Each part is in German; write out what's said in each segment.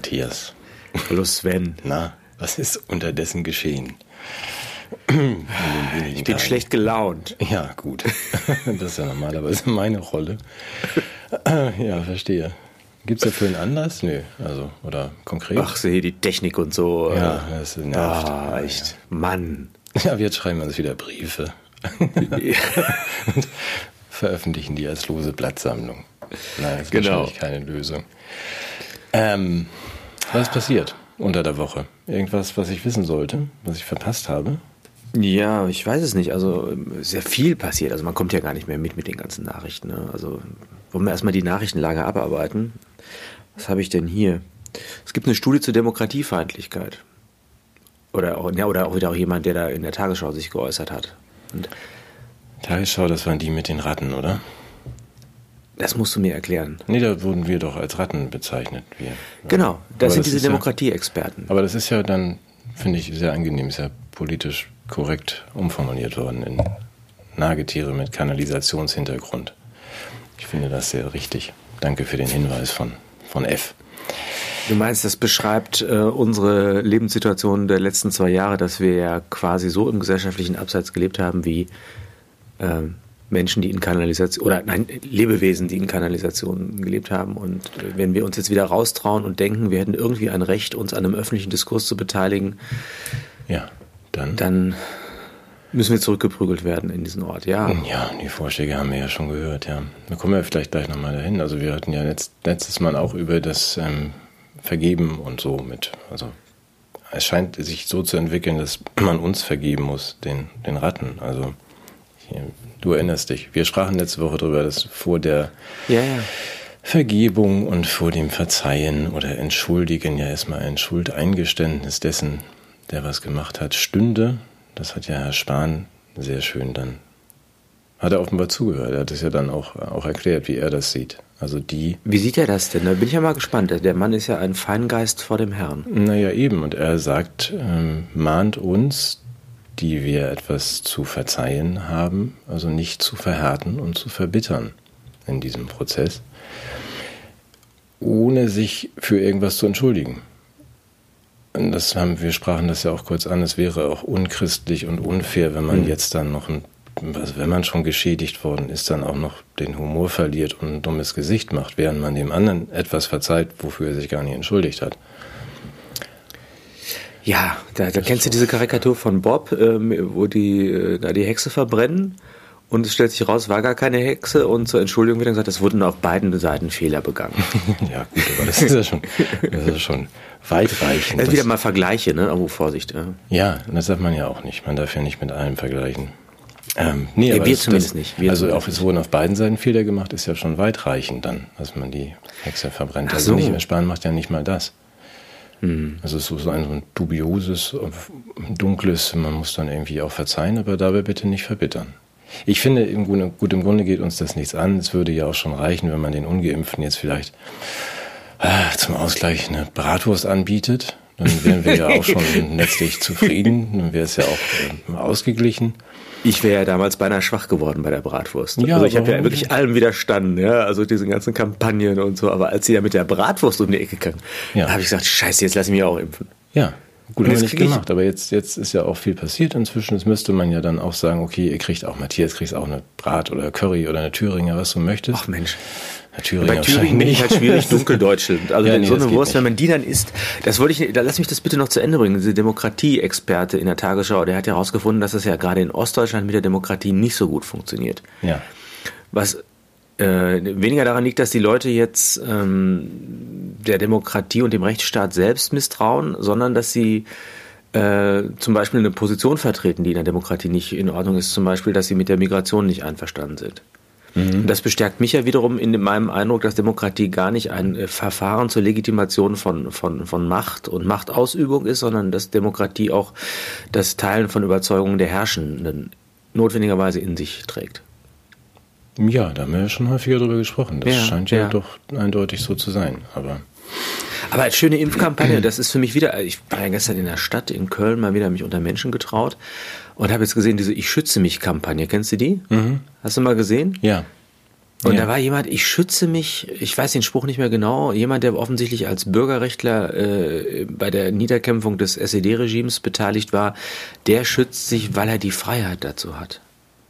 Matthias. Hallo Sven. Na, was ist unterdessen geschehen? ich bin Tagen. schlecht gelaunt. Ja, gut. Das ist ja normalerweise meine Rolle. Ja, verstehe. Gibt es dafür einen Anlass? Nö, also, oder konkret? Ach, sehe die Technik und so. Ja, das nervt. Ah, echt. Ja. Mann. Ja, jetzt schreiben wir uns wieder Briefe. veröffentlichen die als lose Blattsammlung. Nein, das ist genau. wahrscheinlich keine Lösung. Ähm, was ist passiert unter der Woche? Irgendwas, was ich wissen sollte, was ich verpasst habe? Ja, ich weiß es nicht. Also sehr viel passiert. Also man kommt ja gar nicht mehr mit mit den ganzen Nachrichten. Ne? Also wollen wir erstmal die Nachrichtenlage abarbeiten. Was habe ich denn hier? Es gibt eine Studie zur Demokratiefeindlichkeit. Oder auch, ja, oder auch wieder auch jemand, der da in der Tagesschau sich geäußert hat. Und Tagesschau, das waren die mit den Ratten, oder? Das musst du mir erklären. Nee, da wurden wir doch als Ratten bezeichnet. Wir. Genau, das aber sind das diese Demokratieexperten. Ja, aber das ist ja dann, finde ich, sehr angenehm, ist ja politisch korrekt umformuliert worden in Nagetiere mit Kanalisationshintergrund. Ich finde das sehr richtig. Danke für den Hinweis von, von F. Du meinst, das beschreibt äh, unsere Lebenssituation der letzten zwei Jahre, dass wir ja quasi so im gesellschaftlichen Abseits gelebt haben wie äh, Menschen, die in Kanalisation oder nein, Lebewesen, die in Kanalisation gelebt haben. Und äh, wenn wir uns jetzt wieder raustrauen und denken, wir hätten irgendwie ein Recht, uns an einem öffentlichen Diskurs zu beteiligen, ja, dann, dann müssen wir zurückgeprügelt werden in diesen Ort, ja. Ja, die Vorschläge haben wir ja schon gehört, ja. Da kommen wir vielleicht gleich nochmal dahin. Also wir hatten ja letzt, letztes Mal auch über das ähm, Vergeben und so mit, also es scheint sich so zu entwickeln, dass man uns vergeben muss, den, den Ratten. Also Du erinnerst dich. Wir sprachen letzte Woche darüber, dass vor der ja, ja. Vergebung und vor dem Verzeihen oder Entschuldigen ja erstmal ein Schuldeingeständnis dessen, der was gemacht hat, stünde. Das hat ja Herr Spahn sehr schön dann, hat er offenbar zugehört. Er hat es ja dann auch, auch erklärt, wie er das sieht. Also die. Wie sieht er das denn? Da bin ich ja mal gespannt. Der Mann ist ja ein Feingeist vor dem Herrn. Naja, eben. Und er sagt, ähm, mahnt uns, die wir etwas zu verzeihen haben, also nicht zu verhärten und zu verbittern in diesem Prozess, ohne sich für irgendwas zu entschuldigen. Und das haben, wir sprachen das ja auch kurz an, es wäre auch unchristlich und unfair, wenn man mhm. jetzt dann noch ein, also wenn man schon geschädigt worden ist, dann auch noch den Humor verliert und ein dummes Gesicht macht, während man dem anderen etwas verzeiht, wofür er sich gar nicht entschuldigt hat. Ja, da, da kennst du diese Karikatur von Bob, ähm, wo die äh, da die Hexe verbrennen und es stellt sich raus, war gar keine Hexe und zur Entschuldigung wird dann gesagt, es wurden auf beiden Seiten Fehler begangen. ja, gut, aber das ist ja schon, das ist schon weitreichend. Also wieder mal Vergleiche, ne? Aber Vorsicht. Ja. ja, das darf man ja auch nicht. Man darf ja nicht mit allem vergleichen. Ähm, nee, ja, aber wir das, zumindest das, nicht. Wir also auch es wurden auf beiden Seiten Fehler gemacht, ist ja schon weitreichend dann, dass man die Hexe verbrennt. Also so. Also nicht, Spahn macht ja nicht mal das. Mhm. Also es ist so ein, so ein dubioses, dunkles, man muss dann irgendwie auch verzeihen, aber dabei bitte nicht verbittern. Ich finde, im Grunde, gut, im Grunde geht uns das nichts an. Es würde ja auch schon reichen, wenn man den Ungeimpften jetzt vielleicht äh, zum Ausgleich eine Bratwurst anbietet. Dann wären wir ja auch schon letztlich zufrieden. Dann wäre es ja auch äh, ausgeglichen. Ich wäre ja damals beinahe schwach geworden bei der Bratwurst. Ja, also ich habe ja wirklich allem widerstanden, ja, also diesen ganzen Kampagnen und so. Aber als sie ja mit der Bratwurst um die Ecke kam, ja. habe ich gesagt, scheiße, jetzt lass ich mich auch impfen. Ja, gut, haben wir nicht gemacht. Aber jetzt, jetzt ist ja auch viel passiert inzwischen. Jetzt müsste man ja dann auch sagen, okay, ihr kriegt auch, Matthias, kriegst auch eine Brat oder Curry oder eine Thüringer, was du möchtest. Ach Mensch. Thüringen Bei Thüringen bin ich halt schwierig Dunkeldeutschland. Also ja, nee, so eine Wurst, wenn man die dann isst, das wollte ich, da lass mich das bitte noch zu Ende bringen. Diese Demokratie-Experte in der Tagesschau, der hat ja herausgefunden, dass es ja gerade in Ostdeutschland mit der Demokratie nicht so gut funktioniert. Ja. Was äh, weniger daran liegt, dass die Leute jetzt ähm, der Demokratie und dem Rechtsstaat selbst misstrauen, sondern dass sie äh, zum Beispiel eine Position vertreten, die in der Demokratie nicht in Ordnung ist, zum Beispiel, dass sie mit der Migration nicht einverstanden sind. Mhm. Das bestärkt mich ja wiederum in meinem Eindruck, dass Demokratie gar nicht ein äh, Verfahren zur Legitimation von, von, von Macht und Machtausübung ist, sondern dass Demokratie auch das Teilen von Überzeugungen der Herrschenden notwendigerweise in sich trägt. Ja, da haben wir ja schon häufiger darüber gesprochen. Das ja, scheint ja, ja, doch eindeutig so zu sein. Aber aber als schöne Impfkampagne, das ist für mich wieder, ich war ja gestern in der Stadt in Köln mal wieder mich unter Menschen getraut und habe jetzt gesehen, diese Ich schütze mich Kampagne. Kennst du die? Mhm. Hast du mal gesehen? Ja. Und ja. da war jemand, ich schütze mich, ich weiß den Spruch nicht mehr genau, jemand, der offensichtlich als Bürgerrechtler äh, bei der Niederkämpfung des SED-Regimes beteiligt war, der schützt sich, weil er die Freiheit dazu hat,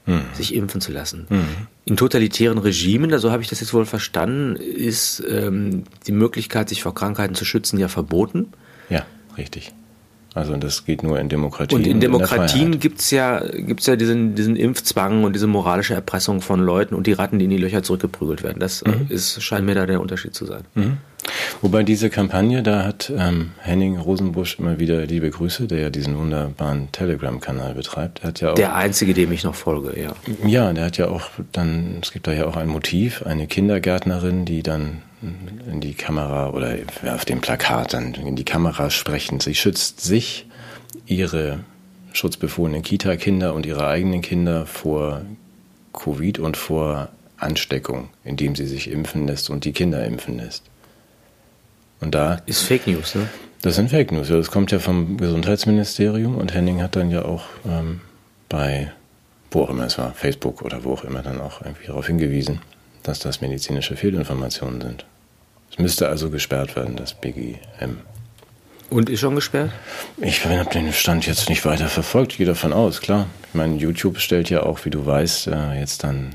mhm. sich impfen zu lassen. Mhm. In totalitären Regimen, so habe ich das jetzt wohl verstanden, ist ähm, die Möglichkeit, sich vor Krankheiten zu schützen, ja verboten. Ja, richtig. Also das geht nur in Demokratien. Und in Demokratien gibt's ja, gibt's ja diesen, diesen Impfzwang und diese moralische Erpressung von Leuten und die Ratten, die in die Löcher zurückgeprügelt werden. Das mhm. ist, scheint mir da der Unterschied zu sein. Mhm. Wobei diese Kampagne, da hat ähm, Henning Rosenbusch immer wieder liebe Grüße, der ja diesen wunderbaren Telegram-Kanal betreibt. Der, hat ja auch, der einzige, dem ich noch folge, ja. Ja, der hat ja auch dann, es gibt da ja auch ein Motiv, eine Kindergärtnerin, die dann in die Kamera oder auf dem Plakat dann in die Kamera sprechen. Sie schützt sich, ihre schutzbefohlenen Kita-Kinder und ihre eigenen Kinder vor Covid und vor Ansteckung, indem sie sich impfen lässt und die Kinder impfen lässt. Und da ist Fake News, ne? Das sind Fake News. Das kommt ja vom Gesundheitsministerium und Henning hat dann ja auch ähm, bei wo auch immer es war, Facebook oder wo auch immer dann auch irgendwie darauf hingewiesen, dass das medizinische Fehlinformationen sind. Es müsste also gesperrt werden, das BGM. Und ist schon gesperrt? Ich habe den Stand jetzt nicht weiter verfolgt, ich gehe davon aus, klar. Ich meine, YouTube stellt ja auch, wie du weißt, äh, jetzt dann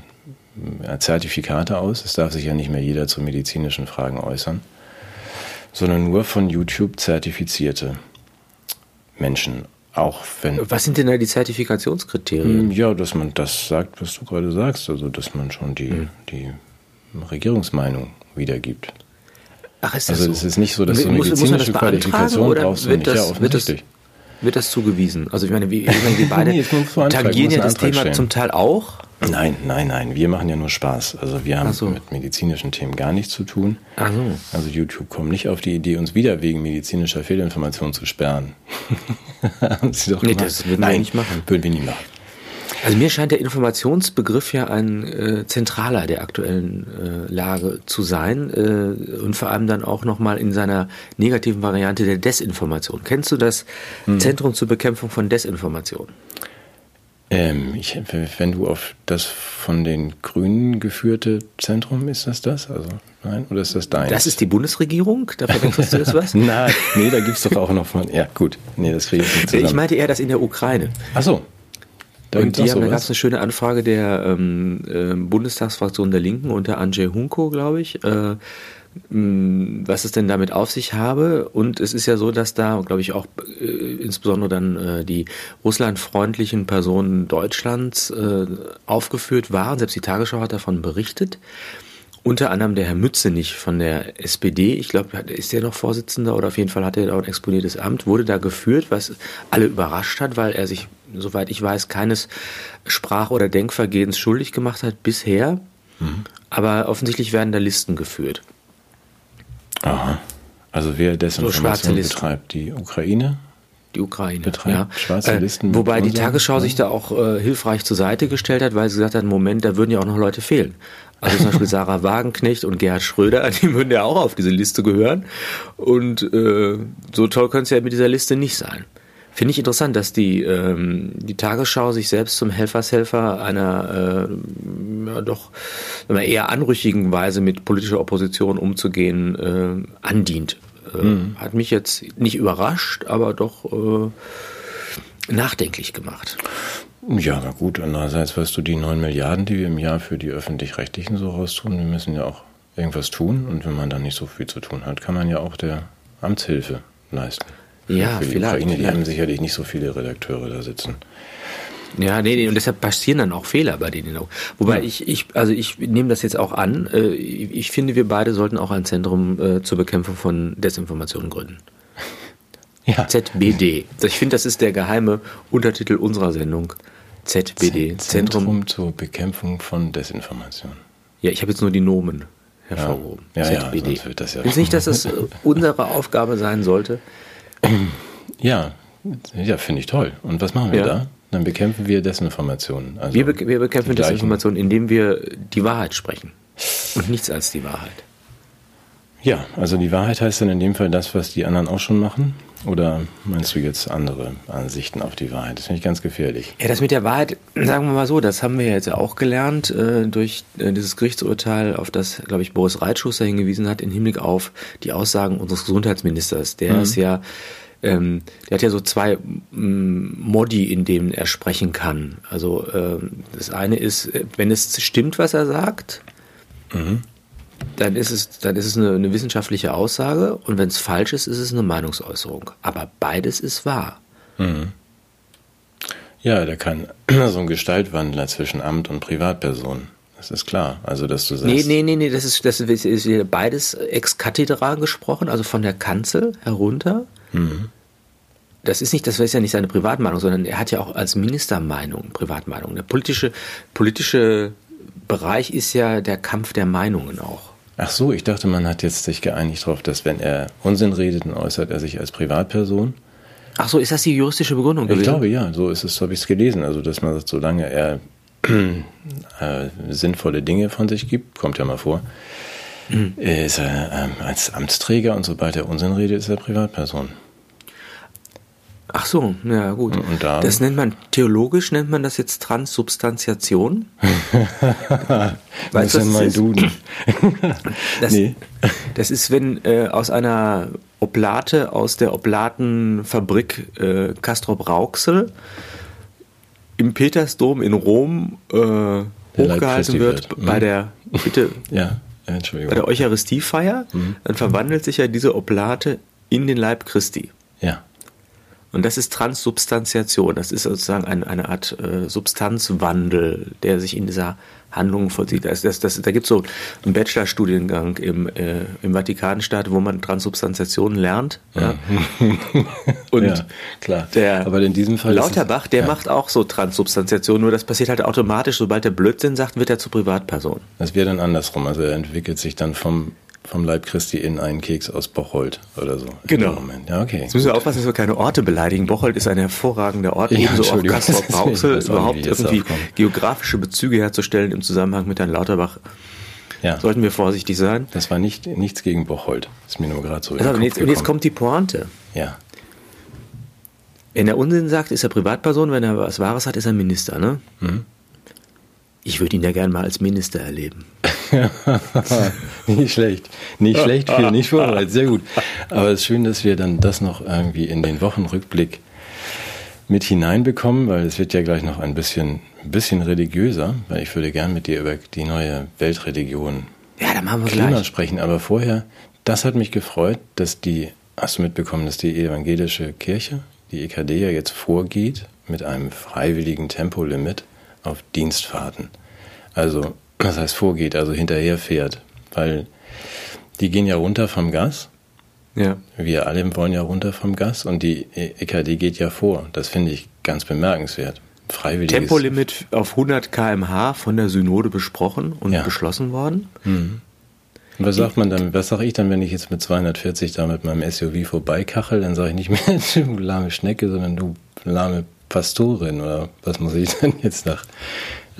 äh, Zertifikate aus. Es darf sich ja nicht mehr jeder zu medizinischen Fragen äußern, sondern nur von YouTube zertifizierte Menschen. Auch wenn. Was sind denn da die Zertifikationskriterien? Ja, dass man das sagt, was du gerade sagst, also dass man schon die, hm. die Regierungsmeinung wiedergibt. Ach, ist das also so? es ist nicht so, dass du eine medizinische Qualifikation brauchst wird das, ja, wird das, wird das zugewiesen? Also ich meine, wir, wir beide nee, tangieren ja das Thema stellen. zum Teil auch. Nein, nein, nein. Wir machen ja nur Spaß. Also wir haben so. mit medizinischen Themen gar nichts zu tun. Ach so. Also YouTube kommt nicht auf die Idee, uns wieder wegen medizinischer Fehlinformation zu sperren. haben Sie doch nee, das würden nein, wir nicht machen. Würden wir nie machen. Also mir scheint der Informationsbegriff ja ein äh, zentraler der aktuellen äh, Lage zu sein äh, und vor allem dann auch nochmal in seiner negativen Variante der Desinformation. Kennst du das hm. Zentrum zur Bekämpfung von Desinformation? Ähm, ich, wenn du auf das von den Grünen geführte Zentrum, ist das das? Also, nein, oder ist das dein? Das ist die Bundesregierung? Da verwechselst du das was? nein, nee, da gibt es doch auch noch von. Ja, gut. Nee, das kriege ich nicht zusammen. Ich meinte eher das in der Ukraine. Ach so. Und die haben, da gab es eine schöne Anfrage der ähm, äh, Bundestagsfraktion der Linken unter Andrzej Hunko, glaube ich, äh, was es denn damit auf sich habe. Und es ist ja so, dass da, glaube ich, auch äh, insbesondere dann äh, die russlandfreundlichen Personen Deutschlands äh, aufgeführt waren. Selbst die Tagesschau hat davon berichtet. Unter anderem der Herr Mützenich von der SPD, ich glaube, ist der noch Vorsitzender oder auf jeden Fall hat er auch ein exponiertes Amt, wurde da geführt, was alle überrascht hat, weil er sich, soweit ich weiß, keines Sprach- oder Denkvergehens schuldig gemacht hat bisher. Mhm. Aber offensichtlich werden da Listen geführt. Aha. Also wer Desinformation so betreibt, die Ukraine? Die Ukraine betreibt ja. schwarze äh, Listen. Äh, wobei die Tagesschau sich da auch äh, hilfreich zur Seite gestellt hat, weil sie gesagt hat, Moment, da würden ja auch noch Leute fehlen. Also zum Beispiel Sarah Wagenknecht und Gerhard Schröder, die würden ja auch auf diese Liste gehören. Und äh, so toll könnte es ja mit dieser Liste nicht sein. Finde ich interessant, dass die, ähm, die Tagesschau sich selbst zum Helfershelfer einer äh, ja, doch einer eher anrüchigen Weise mit politischer Opposition umzugehen äh, andient. Äh, mhm. Hat mich jetzt nicht überrascht, aber doch äh, nachdenklich gemacht. Ja, na gut. Andererseits, weißt du, die 9 Milliarden, die wir im Jahr für die Öffentlich-Rechtlichen so raustun, wir müssen ja auch irgendwas tun. Und wenn man dann nicht so viel zu tun hat, kann man ja auch der Amtshilfe leisten. Ja, für die vielleicht. Ukraine, die haben sicherlich nicht so viele Redakteure da sitzen. Ja, nee, nee, und deshalb passieren dann auch Fehler bei denen auch. Wobei ja. ich, ich, also ich nehme das jetzt auch an. Äh, ich finde, wir beide sollten auch ein Zentrum äh, zur Bekämpfung von Desinformationen gründen. Ja. ZBD. Ich finde, das ist der geheime Untertitel unserer Sendung. ZBD. Zentrum, Zentrum zur Bekämpfung von Desinformation. Ja, ich habe jetzt nur die Nomen hervorgehoben. Ja, ja, ZBD. Ja, wird das ja. Ist nicht, dass es unsere Aufgabe sein sollte? Ja, ja, finde ich toll. Und was machen wir ja. da? Dann bekämpfen wir Desinformationen. Also wir, be wir bekämpfen Desinformationen, indem wir die Wahrheit sprechen. Und nichts als die Wahrheit. Ja, also die Wahrheit heißt dann in dem Fall das, was die anderen auch schon machen. Oder meinst du jetzt andere Ansichten auf die Wahrheit? Das finde ich ganz gefährlich. Ja, das mit der Wahrheit, sagen wir mal so, das haben wir jetzt auch gelernt äh, durch äh, dieses Gerichtsurteil, auf das, glaube ich, Boris Reitschuster hingewiesen hat, im Hinblick auf die Aussagen unseres Gesundheitsministers. Der mhm. ist ja, ähm, der hat ja so zwei ähm, Modi, in denen er sprechen kann. Also ähm, das eine ist, äh, wenn es stimmt, was er sagt, mhm dann ist es, dann ist es eine, eine wissenschaftliche Aussage und wenn es falsch ist, ist es eine Meinungsäußerung. Aber beides ist wahr. Mhm. Ja, der kann so ein Gestaltwandler zwischen Amt und Privatperson. Das ist klar. Also, dass du sagst. Nee, nee, nee, nee, das ist, das ist beides ex cathedra gesprochen, also von der Kanzel herunter. Mhm. Das ist nicht, das ist ja nicht seine Privatmeinung, sondern er hat ja auch als Minister Meinung, Privatmeinung. Der politische, politische Bereich ist ja der Kampf der Meinungen auch. Ach so, ich dachte, man hat jetzt sich geeinigt darauf, dass wenn er Unsinn redet, dann äußert er sich als Privatperson. Ach so, ist das die juristische Begründung gewesen? Ich glaube ja, so ist es, habe ich es gelesen. Also, dass man sagt, solange er äh, sinnvolle Dinge von sich gibt, kommt ja mal vor, mhm. ist er äh, als Amtsträger und sobald er Unsinn redet, ist er Privatperson. Ach so, ja gut. Und da, das nennt man theologisch nennt man das jetzt Transsubstantiation. weißt du, was mein ist? Duden. das, nee. das ist, wenn äh, aus einer Oblate aus der Oblatenfabrik äh, Castrop Rauxel im Petersdom in Rom äh, hochgehalten wird, wird. bei mhm. der bitte ja, Entschuldigung. bei der Eucharistiefeier, mhm. dann verwandelt sich ja diese Oblate in den Leib Christi. Ja. Und das ist Transsubstantiation. Das ist sozusagen eine, eine Art äh, Substanzwandel, der sich in dieser Handlung vollzieht. Das, das, das, da gibt es so einen Bachelorstudiengang im, äh, im Vatikanstaat, wo man Transsubstantiation lernt. Ja. Und ja, klar. der Aber in diesem Fall Lauterbach, der ja. macht auch so Transsubstantiation, nur das passiert halt automatisch, sobald der Blödsinn sagt, wird er zur Privatperson. Das wäre dann andersrum. Also er entwickelt sich dann vom vom Leib Christi in einen Keks aus Bocholt oder so. Genau. Ja, okay. Jetzt müssen wir aufpassen, dass wir keine Orte beleidigen. Bocholt ist ein hervorragender Ort, ja, ebenso auch Castrop Rauxel, überhaupt irgendwie geografische Bezüge herzustellen im Zusammenhang mit Herrn Lauterbach. Ja. Sollten wir vorsichtig sein. Das war nicht, nichts gegen Bocholt. Das ist mir nur gerade so. Also, und, jetzt, und jetzt kommt die Pointe. Ja. Wenn er Unsinn sagt, ist er Privatperson, wenn er was Wahres hat, ist er Minister, ne? Mhm. Ich würde ihn ja gern mal als Minister erleben. nicht schlecht. Nicht schlecht, viel nicht vorbereitet. Sehr gut. Aber es ist schön, dass wir dann das noch irgendwie in den Wochenrückblick mit hineinbekommen, weil es wird ja gleich noch ein bisschen, ein bisschen religiöser, weil ich würde gern mit dir über die neue Weltreligion ja, dann machen wir Klima gleich. sprechen. Aber vorher, das hat mich gefreut, dass die, hast du mitbekommen, dass die evangelische Kirche, die EKD ja jetzt vorgeht mit einem freiwilligen Tempolimit auf Dienstfahrten. Also, was heißt vorgeht, also hinterherfährt. Weil die gehen ja runter vom Gas. Ja. Wir alle wollen ja runter vom Gas und die EKD geht ja vor. Das finde ich ganz bemerkenswert. Freiwilliges. Tempolimit auf 100 km/h von der Synode besprochen und ja. beschlossen worden. Mhm. Und was sagt man dann, was sage ich dann, wenn ich jetzt mit 240 da mit meinem SUV vorbeikachel, dann sage ich nicht mehr du lahme Schnecke, sondern du lahme Pastorin oder was muss ich denn jetzt nach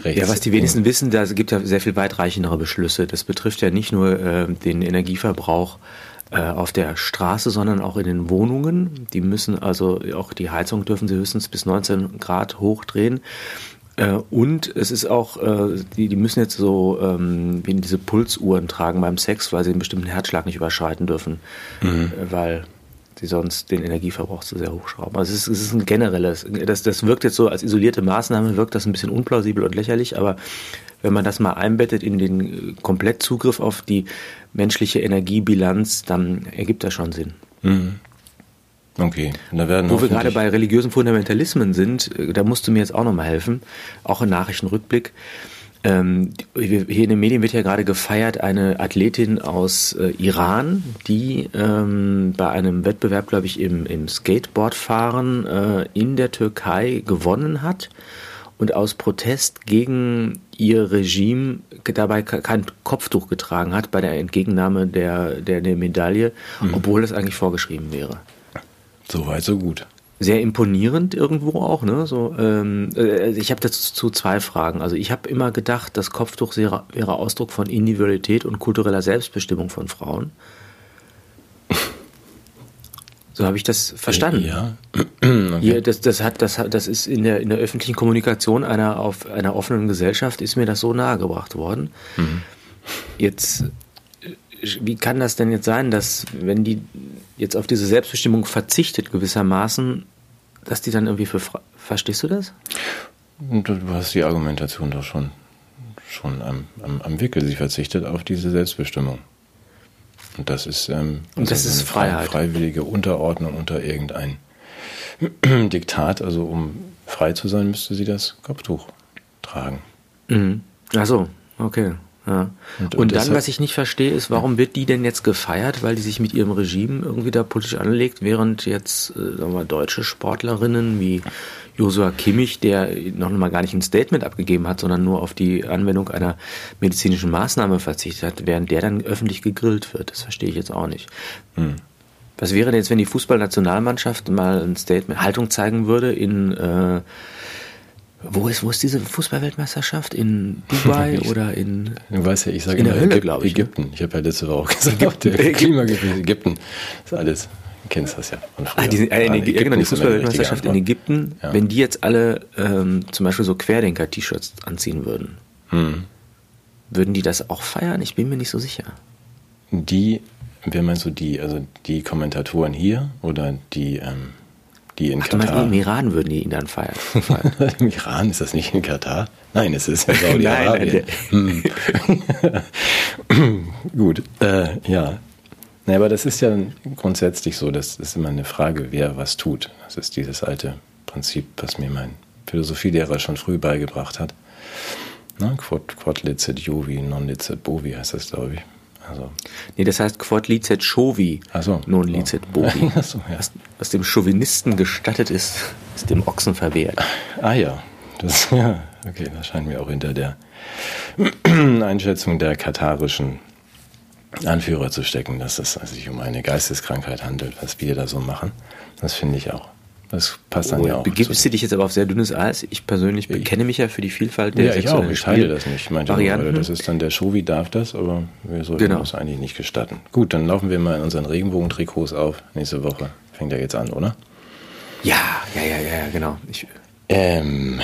rechts? Ja, was die wenigsten wissen, da gibt ja sehr viel weitreichendere Beschlüsse. Das betrifft ja nicht nur äh, den Energieverbrauch äh, auf der Straße, sondern auch in den Wohnungen. Die müssen also, auch die Heizung dürfen sie höchstens bis 19 Grad hochdrehen. Äh, und es ist auch, äh, die, die müssen jetzt so ähm, wie diese Pulsuhren tragen beim Sex, weil sie einen bestimmten Herzschlag nicht überschreiten dürfen. Mhm. Äh, weil die sonst den Energieverbrauch zu sehr hochschrauben. Also es ist, es ist ein generelles, das, das wirkt jetzt so als isolierte Maßnahme, wirkt das ein bisschen unplausibel und lächerlich, aber wenn man das mal einbettet in den Komplettzugriff auf die menschliche Energiebilanz, dann ergibt das schon Sinn. Mhm. Okay. Da werden Wo wir gerade bei religiösen Fundamentalismen sind, da musst du mir jetzt auch nochmal helfen, auch im Nachrichtenrückblick. Ähm, hier in den Medien wird ja gerade gefeiert eine Athletin aus äh, Iran, die ähm, bei einem Wettbewerb, glaube ich, im, im Skateboardfahren äh, in der Türkei gewonnen hat und aus Protest gegen ihr Regime dabei kein Kopftuch getragen hat bei der Entgegennahme der, der, der Medaille, mhm. obwohl das eigentlich vorgeschrieben wäre. So weit, so gut sehr imponierend irgendwo auch. Ne? So, ähm, äh, ich habe dazu zwei Fragen. Also ich habe immer gedacht, das Kopftuch wäre, wäre Ausdruck von Individualität und kultureller Selbstbestimmung von Frauen. So habe ich das verstanden. Ja. Okay. Hier, das, das, hat, das, hat, das ist in der, in der öffentlichen Kommunikation einer, auf einer offenen Gesellschaft ist mir das so nahegebracht worden. Mhm. Jetzt wie kann das denn jetzt sein, dass wenn die jetzt auf diese Selbstbestimmung verzichtet gewissermaßen, dass die dann irgendwie für, verstehst du das? Du hast die Argumentation doch schon, schon am, am, am Wickel. Sie verzichtet auf diese Selbstbestimmung. Und das ist, ähm, und das also ist Freiheit. freiwillige Unterordnung unter irgendein Diktat. Also um frei zu sein, müsste sie das Kopftuch tragen. Mhm. Ach so, okay. Ja. Und, und, und dann, was ich nicht verstehe, ist, warum wird die denn jetzt gefeiert, weil die sich mit ihrem Regime irgendwie da politisch anlegt, während jetzt äh, sagen wir, deutsche Sportlerinnen wie Josua Kimmich, der noch mal gar nicht ein Statement abgegeben hat, sondern nur auf die Anwendung einer medizinischen Maßnahme verzichtet hat, während der dann öffentlich gegrillt wird. Das verstehe ich jetzt auch nicht. Hm. Was wäre denn jetzt, wenn die Fußballnationalmannschaft mal ein Statement, Haltung zeigen würde in äh, wo ist, wo ist diese Fußballweltmeisterschaft? In Dubai oder in. Du weißt ja, ich sage in der Hölle, glaube ich. Ne? Ägypten. Ne? Ich habe ja letzte Woche auch gesagt, Ägypten. der Klimagebiet Ägypten. Das ist alles. Du kennst das ja. Ah, die, äh, in Ägypten, genau, die Fußballweltmeisterschaft in Ägypten, ja. wenn die jetzt alle ähm, zum Beispiel so Querdenker-T-Shirts anziehen würden, hm. würden die das auch feiern? Ich bin mir nicht so sicher. Die, wer meinst du die? Also die Kommentatoren hier oder die. Ähm die in Ach, Katar. Meinst, Im Iran würden die ihn dann feiern. Im Iran ist das nicht in Katar? Nein, es ist in Saudi-Arabien. hm. Gut, äh, ja. Naja, aber das ist ja grundsätzlich so, das ist immer eine Frage, wer was tut. Das ist dieses alte Prinzip, was mir mein Philosophielehrer schon früh beigebracht hat. Na, quod, quod licet Jovi, non licet bovi heißt das, glaube ich. Also. Nee, das heißt Quod licet Chovi, so. non licet bovi. so, ja. was, was, dem Chauvinisten gestattet ist, ist dem Ochsen verwehrt. Ah ja, das, ja, okay, das scheint mir auch hinter der Einschätzung der katarischen Anführer zu stecken, dass es sich um eine Geisteskrankheit handelt, was wir da so machen. Das finde ich auch. Das passt dann oh, ja auch. Begibst du dich jetzt aber auf sehr dünnes Eis? Ich persönlich bekenne mich ja für die Vielfalt der Ja, ich auch. Ich teile das nicht. Ich meinte Varianten. das ist dann der Show, darf das, aber wir sollten genau. das eigentlich nicht gestatten. Gut, dann laufen wir mal in unseren Regenbogentrikots auf. Nächste Woche fängt ja jetzt an, oder? Ja, ja, ja, ja, genau. Ich, ähm,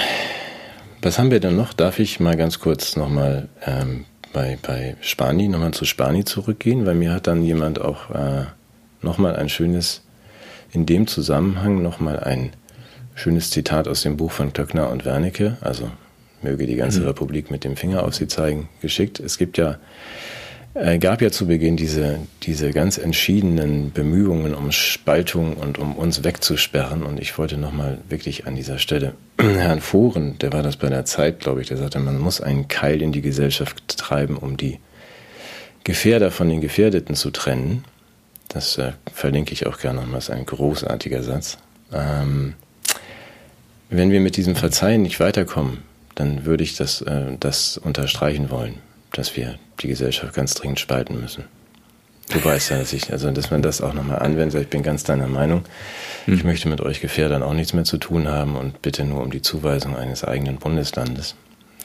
was haben wir denn noch? Darf ich mal ganz kurz nochmal ähm, bei, bei Spani, nochmal zu Spani zurückgehen? Weil mir hat dann jemand auch äh, nochmal ein schönes in dem Zusammenhang nochmal ein schönes Zitat aus dem Buch von Töckner und Wernicke, also möge die ganze mhm. Republik mit dem Finger auf sie zeigen, geschickt. Es gibt ja, äh, gab ja zu Beginn diese, diese ganz entschiedenen Bemühungen um Spaltung und um uns wegzusperren. Und ich wollte nochmal wirklich an dieser Stelle Herrn Fohren, der war das bei der Zeit, glaube ich, der sagte, man muss einen Keil in die Gesellschaft treiben, um die Gefährder von den Gefährdeten zu trennen. Das äh, verlinke ich auch gerne nochmal, das ist ein großartiger Satz. Ähm, wenn wir mit diesem Verzeihen nicht weiterkommen, dann würde ich das, äh, das unterstreichen wollen, dass wir die Gesellschaft ganz dringend spalten müssen. Du weißt ja, dass ich, also dass man das auch nochmal anwendet, ich bin ganz deiner Meinung. Hm. Ich möchte mit euch Gefährdern auch nichts mehr zu tun haben und bitte nur um die Zuweisung eines eigenen Bundeslandes.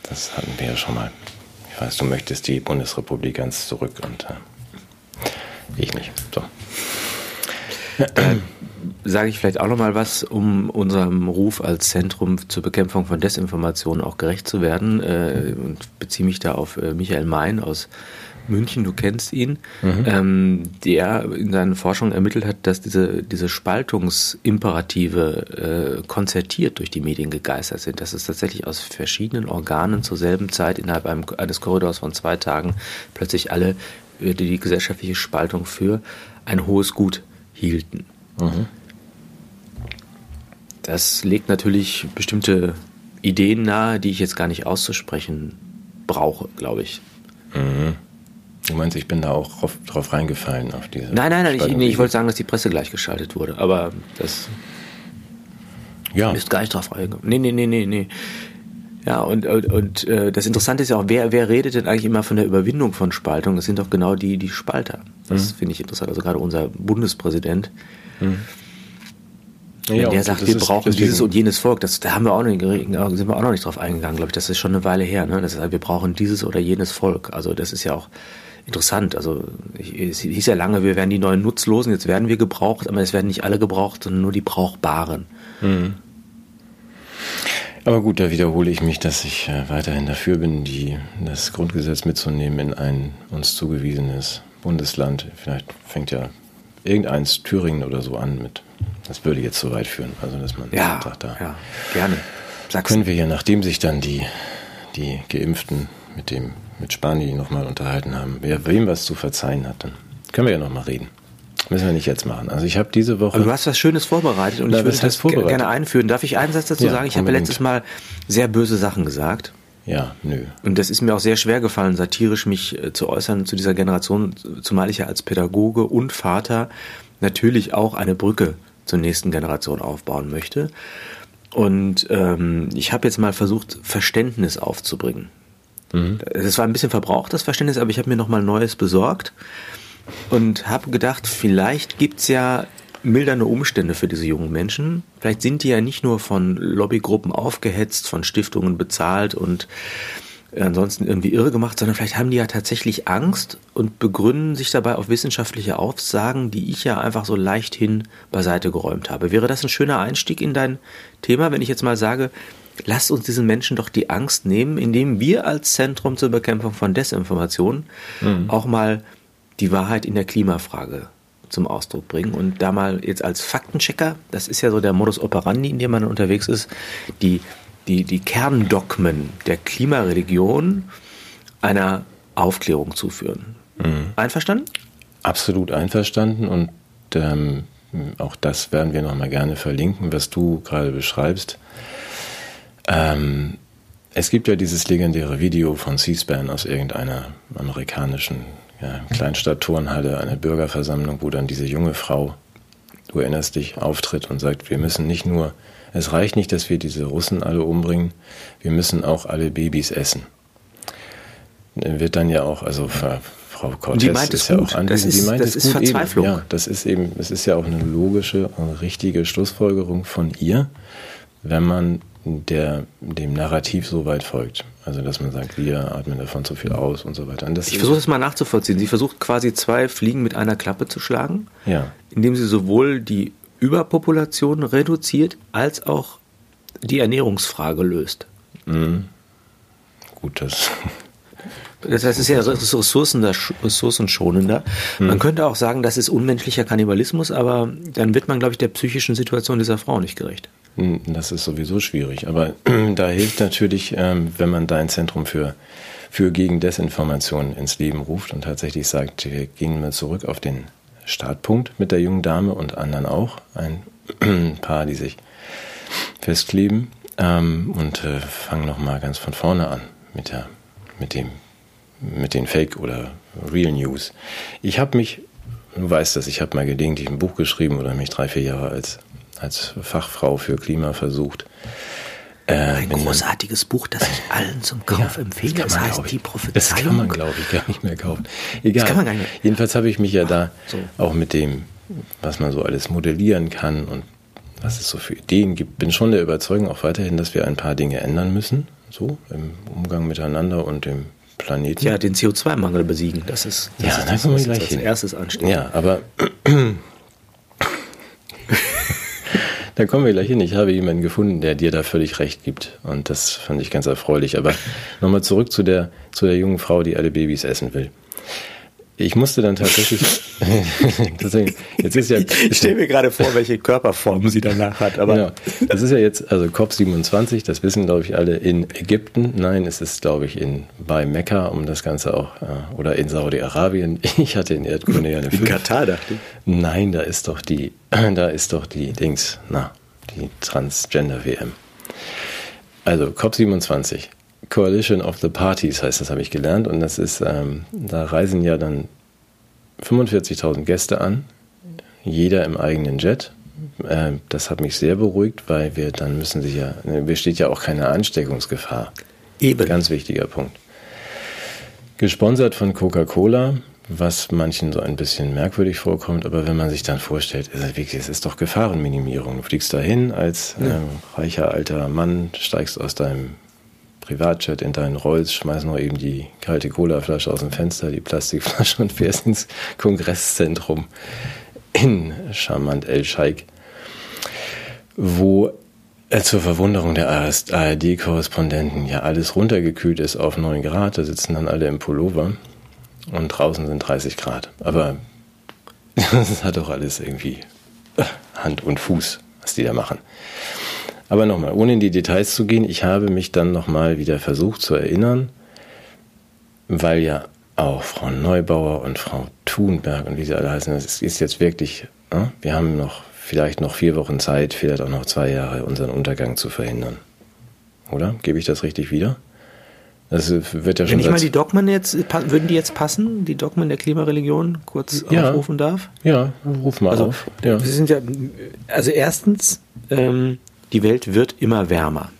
Das hatten wir ja schon mal. Ich weiß, du möchtest die Bundesrepublik ganz zurück und äh, ich nicht. So. Äh, Sage ich vielleicht auch noch mal was, um unserem Ruf als Zentrum zur Bekämpfung von Desinformation auch gerecht zu werden äh, und beziehe mich da auf äh, Michael Mein aus München, du kennst ihn, mhm. ähm, der in seinen Forschungen ermittelt hat, dass diese, diese Spaltungsimperative äh, konzertiert durch die Medien gegeistert sind, dass es tatsächlich aus verschiedenen Organen zur selben Zeit innerhalb einem, eines Korridors von zwei Tagen plötzlich alle die, die gesellschaftliche Spaltung für ein hohes Gut hielten. Mhm. Das legt natürlich bestimmte Ideen nahe, die ich jetzt gar nicht auszusprechen brauche, glaube ich. Mhm. Du meinst, ich bin da auch drauf, drauf reingefallen auf diese. Nein, nein, nein, ich, nee, ich wollte sagen, dass die Presse gleichgeschaltet wurde, aber das ja. ist gar nicht drauf reingegangen. Nee, nee, nee, nee, nee. Ja, und, und, und äh, das Interessante ist ja auch, wer, wer redet denn eigentlich immer von der Überwindung von Spaltung? Das sind doch genau die, die Spalter. Das mhm. finde ich interessant. Also gerade unser Bundespräsident. Mhm. Ja, der sagt, wir brauchen dieses und jenes Volk, das, da haben wir auch nicht, sind wir auch noch nicht drauf eingegangen, glaube ich. Das ist schon eine Weile her. Ne? Das heißt, wir brauchen dieses oder jenes Volk. Also das ist ja auch interessant. Also es hieß ja lange, wir werden die neuen Nutzlosen, jetzt werden wir gebraucht, aber es werden nicht alle gebraucht, sondern nur die Brauchbaren. Mhm. Aber gut, da wiederhole ich mich, dass ich äh, weiterhin dafür bin, die, das Grundgesetz mitzunehmen in ein uns zugewiesenes Bundesland. Vielleicht fängt ja irgendeins Thüringen oder so an mit. Das würde jetzt so weit führen. Also, dass man ja, sagt, da ja, gerne. Sachsen. können wir ja, nachdem sich dann die, die Geimpften mit dem mit Spani nochmal unterhalten haben, wer wem was zu verzeihen hat, dann können wir ja nochmal reden. Müssen wir nicht jetzt machen. Also ich habe diese Woche. Aber du hast was Schönes vorbereitet und ich würde das gerne einführen. Darf ich einen Satz dazu ja, sagen? Ich habe letztes Mal sehr böse Sachen gesagt. Ja, nö. Und das ist mir auch sehr schwer gefallen, satirisch mich äh, zu äußern zu dieser Generation, zumal ich ja als Pädagoge und Vater natürlich auch eine Brücke zur nächsten Generation aufbauen möchte. Und ähm, ich habe jetzt mal versucht, Verständnis aufzubringen. Mhm. Das war ein bisschen verbraucht, das Verständnis, aber ich habe mir nochmal Neues besorgt und habe gedacht, vielleicht gibt's ja mildernde Umstände für diese jungen Menschen. Vielleicht sind die ja nicht nur von Lobbygruppen aufgehetzt, von Stiftungen bezahlt und ansonsten irgendwie irre gemacht, sondern vielleicht haben die ja tatsächlich Angst und begründen sich dabei auf wissenschaftliche Aufsagen, die ich ja einfach so leichthin beiseite geräumt habe. Wäre das ein schöner Einstieg in dein Thema, wenn ich jetzt mal sage, lasst uns diesen Menschen doch die Angst nehmen, indem wir als Zentrum zur Bekämpfung von Desinformation mhm. auch mal die Wahrheit in der Klimafrage zum Ausdruck bringen und da mal jetzt als Faktenchecker, das ist ja so der Modus operandi, in dem man unterwegs ist, die, die, die Kerndogmen der Klimareligion einer Aufklärung zuführen. Mhm. Einverstanden? Absolut einverstanden und ähm, auch das werden wir nochmal gerne verlinken, was du gerade beschreibst. Ähm, es gibt ja dieses legendäre Video von C-SPAN aus irgendeiner amerikanischen ja, Kleinstadt-Turnhalle, eine Bürgerversammlung, wo dann diese junge Frau, du erinnerst dich, auftritt und sagt, wir müssen nicht nur, es reicht nicht, dass wir diese Russen alle umbringen, wir müssen auch alle Babys essen. Wird dann ja auch, also Frau Cortez ist ja auch anwesend. Das ist, die meint das es ist gut Verzweiflung. Eben. Ja, das ist eben, es ist ja auch eine logische und richtige Schlussfolgerung von ihr, wenn man der dem Narrativ so weit folgt. Also dass man sagt, wir atmen davon zu viel aus und so weiter. ich versuche das mal nachzuvollziehen. Sie versucht quasi zwei Fliegen mit einer Klappe zu schlagen, ja. indem sie sowohl die Überpopulation reduziert, als auch die Ernährungsfrage löst. Mhm. Gut, das das heißt, es ist ja ressourcenschonender. Man hm. könnte auch sagen, das ist unmenschlicher Kannibalismus, aber dann wird man, glaube ich, der psychischen Situation dieser Frau nicht gerecht. Hm, das ist sowieso schwierig. Aber da hilft natürlich, ähm, wenn man da ein Zentrum für, für gegen Desinformation ins Leben ruft und tatsächlich sagt, wir gehen mal zurück auf den Startpunkt mit der jungen Dame und anderen auch. Ein paar, die sich festkleben ähm, und äh, fangen nochmal ganz von vorne an mit, der, mit dem mit den Fake oder Real News. Ich habe mich, du weißt das, ich habe mal gelegentlich ein Buch geschrieben oder mich drei, vier Jahre als, als Fachfrau für Klima versucht. Äh, ein großartiges dann, Buch, das ich allen zum Kauf ja, empfehle. Das, das heißt die Prophezeiung. Das kann man, glaube ich, gar nicht mehr kaufen. Egal. Das kann man gar nicht mehr. Jedenfalls habe ich mich ja da so. auch mit dem, was man so alles modellieren kann und was es so für Ideen gibt, bin schon der Überzeugung auch weiterhin, dass wir ein paar Dinge ändern müssen, so im Umgang miteinander und im Planeten. Ja, den CO2-Mangel besiegen. Das ist, das ja, ist das, was als erstes ansteht. Ja, aber da kommen wir gleich hin. Ich habe jemanden gefunden, der dir da völlig recht gibt. Und das fand ich ganz erfreulich. Aber nochmal zurück zu der, zu der jungen Frau, die alle Babys essen will. Ich musste dann tatsächlich. deswegen, jetzt ist ja. Ich stelle mir gerade vor, welche Körperform sie danach hat. Aber genau. Das ist ja jetzt, also COP27, das wissen, glaube ich, alle in Ägypten. Nein, es ist, glaube ich, in, bei Mekka, um das Ganze auch, äh, oder in Saudi-Arabien. Ich hatte in Erdkunde ja eine In Katar, dachte ich. Nein, da ist doch die, da ist doch die Dings, na, die Transgender-WM. Also COP27. Coalition of the Parties heißt das, habe ich gelernt. Und das ist, ähm, da reisen ja dann 45.000 Gäste an, jeder im eigenen Jet. Äh, das hat mich sehr beruhigt, weil wir dann müssen sich ja, besteht ja auch keine Ansteckungsgefahr. Eben. Ganz wichtiger Punkt. Gesponsert von Coca-Cola, was manchen so ein bisschen merkwürdig vorkommt, aber wenn man sich dann vorstellt, es ist doch Gefahrenminimierung. Du fliegst dahin als ja. äh, reicher alter Mann, steigst aus deinem Privatjet in deinen Rolls, schmeißt noch eben die kalte Colaflasche aus dem Fenster, die Plastikflasche und fährst ins Kongresszentrum in Charmant El Sheikh, wo äh, zur Verwunderung der ARD-Korrespondenten ja alles runtergekühlt ist auf 9 Grad. Da sitzen dann alle im Pullover und draußen sind 30 Grad. Aber das hat doch alles irgendwie Hand und Fuß, was die da machen. Aber nochmal, ohne in die Details zu gehen, ich habe mich dann nochmal wieder versucht zu erinnern, weil ja auch Frau Neubauer und Frau Thunberg und wie sie alle heißen, es ist jetzt wirklich, ne? wir haben noch vielleicht noch vier Wochen Zeit, vielleicht auch noch zwei Jahre, unseren Untergang zu verhindern. Oder? Gebe ich das richtig wieder? Das wird ja schon Wenn ich mal die Dogmen jetzt, würden die jetzt passen, die Dogmen der Klimareligion kurz ja, aufrufen darf? Ja, ruf mal also, auf. Ja. Wir sind ja, also erstens, ähm, die Welt wird immer wärmer.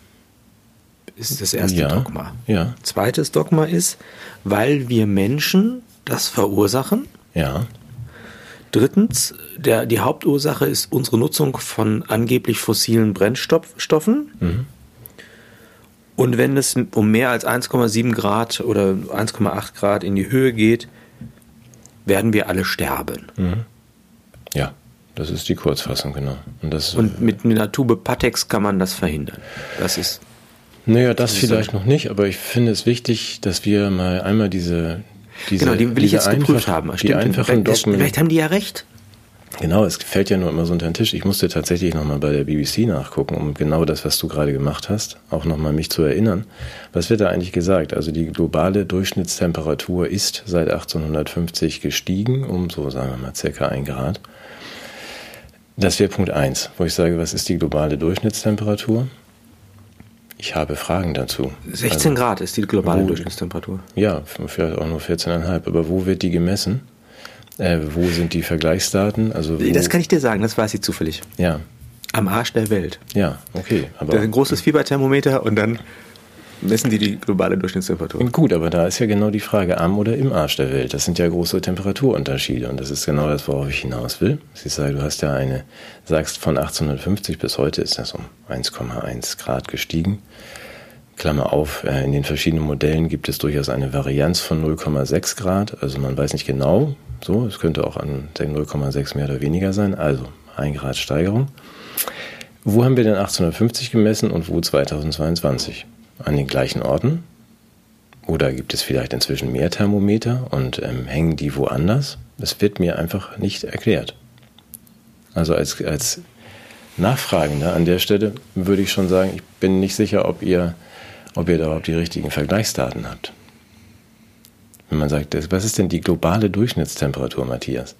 Ist das erste ja, Dogma. Ja. Zweites Dogma ist, weil wir Menschen das verursachen. Ja. Drittens, der, die Hauptursache ist unsere Nutzung von angeblich fossilen Brennstoffen. Mhm. Und wenn es um mehr als 1,7 Grad oder 1,8 Grad in die Höhe geht, werden wir alle sterben. Mhm. Ja, das ist die Kurzfassung, genau. Und, das, Und mit einer Tube Patex kann man das verhindern. Das ist. Naja, das, das vielleicht noch nicht, aber ich finde es wichtig, dass wir mal einmal diese, diese, genau, die will ich jetzt geprüft haben. Die einfachen vielleicht, vielleicht haben die ja recht. Genau, es fällt ja nur immer so unter den Tisch. Ich musste tatsächlich nochmal bei der BBC nachgucken, um genau das, was du gerade gemacht hast, auch nochmal mich zu erinnern. Was wird da eigentlich gesagt? Also die globale Durchschnittstemperatur ist seit 1850 gestiegen, um so sagen wir mal circa ein Grad. Das wäre Punkt eins, wo ich sage, was ist die globale Durchschnittstemperatur? Ich habe Fragen dazu. 16 also, Grad ist die globale wo, Durchschnittstemperatur. Ja, vielleicht auch nur 14,5. Aber wo wird die gemessen? Äh, wo sind die Vergleichsdaten? Also das kann ich dir sagen, das weiß ich zufällig. Ja. Am Arsch der Welt. Ja, okay. Aber da ist ein großes Fieberthermometer und dann messen die die globale Durchschnittstemperatur. Gut, aber da ist ja genau die Frage, am oder im Arsch der Welt. Das sind ja große Temperaturunterschiede und das ist genau das, worauf ich hinaus will. Sie sagen, du hast ja eine, sagst von 1850 bis heute ist das um 1,1 Grad gestiegen. Klammer auf, äh, in den verschiedenen Modellen gibt es durchaus eine Varianz von 0,6 Grad. Also man weiß nicht genau, so, es könnte auch an 0,6 mehr oder weniger sein, also 1 Grad Steigerung. Wo haben wir denn 1850 gemessen und wo 2022? An den gleichen Orten? Oder gibt es vielleicht inzwischen mehr Thermometer und ähm, hängen die woanders? Das wird mir einfach nicht erklärt. Also als, als Nachfragender an der Stelle würde ich schon sagen, ich bin nicht sicher, ob ihr, ob ihr da überhaupt die richtigen Vergleichsdaten habt. Wenn man sagt, was ist denn die globale Durchschnittstemperatur, Matthias?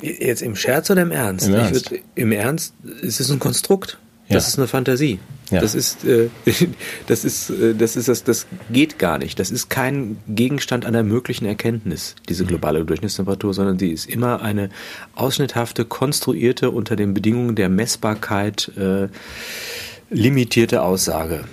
Jetzt im Scherz oder im Ernst? Im Ernst, würd, im Ernst ist es ein Konstrukt. Das ja. ist eine Fantasie. Ja. Das ist, äh, das ist, äh, das ist, das, das geht gar nicht. Das ist kein Gegenstand einer möglichen Erkenntnis, diese mhm. globale Durchschnittstemperatur, sondern sie ist immer eine ausschnitthafte, konstruierte, unter den Bedingungen der Messbarkeit äh, limitierte Aussage.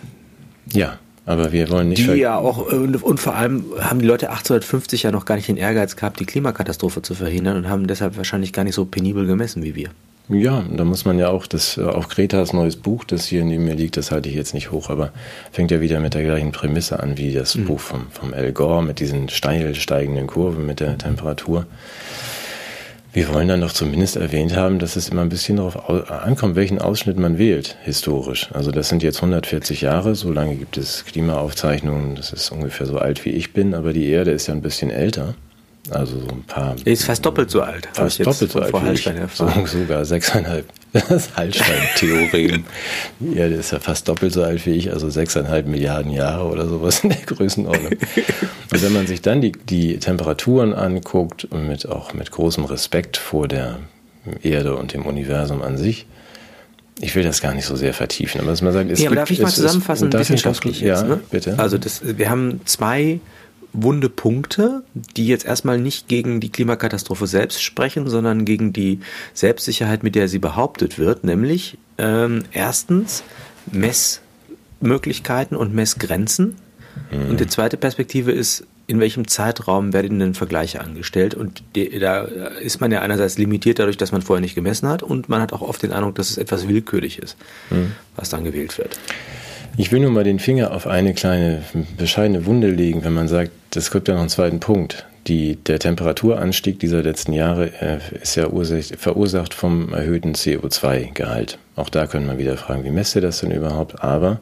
Ja. Aber wir wollen nicht. Die ja auch, und, und, vor allem haben die Leute 1850 ja noch gar nicht den Ehrgeiz gehabt, die Klimakatastrophe zu verhindern und haben deshalb wahrscheinlich gar nicht so penibel gemessen wie wir. Ja, da muss man ja auch, das, auch Gretas neues Buch, das hier neben mir liegt, das halte ich jetzt nicht hoch, aber fängt ja wieder mit der gleichen Prämisse an wie das mhm. Buch vom, vom Al Gore mit diesen steil steigenden Kurven mit der Temperatur. Wir wollen dann doch zumindest erwähnt haben, dass es immer ein bisschen darauf ankommt, welchen Ausschnitt man wählt, historisch. Also das sind jetzt 140 Jahre, so lange gibt es Klimaaufzeichnungen, das ist ungefähr so alt wie ich bin, aber die Erde ist ja ein bisschen älter. Also so ein paar. Er ist fast doppelt so alt. Fast doppelt so alt. Wie ich. So, sogar sechseinhalb. Das Hallstein-Theorem. Die Erde ist ja fast doppelt so alt wie ich, also sechseinhalb Milliarden Jahre oder sowas in der Größenordnung. Und wenn man sich dann die, die Temperaturen anguckt, mit, auch mit großem Respekt vor der Erde und dem Universum an sich, ich will das gar nicht so sehr vertiefen, aber dass man sagt, es ja, aber gibt, darf ich mal zusammenfassen, wissenschaftlich jetzt, ja, ne? bitte. Also das, wir haben zwei wunde Punkte, die jetzt erstmal nicht gegen die Klimakatastrophe selbst sprechen, sondern gegen die Selbstsicherheit, mit der sie behauptet wird, nämlich ähm, erstens Messmöglichkeiten und Messgrenzen. Mhm. Und die zweite Perspektive ist in welchem Zeitraum werden denn Vergleiche angestellt? Und die, da ist man ja einerseits limitiert dadurch, dass man vorher nicht gemessen hat und man hat auch oft den Eindruck, dass es etwas willkürlich ist, mhm. was dann gewählt wird. Ich will nur mal den Finger auf eine kleine bescheidene Wunde legen, wenn man sagt, das gibt ja noch einen zweiten Punkt. Die, der Temperaturanstieg dieser letzten Jahre äh, ist ja verursacht vom erhöhten CO2-Gehalt. Auch da können wir wieder fragen, wie messt ihr das denn überhaupt? Aber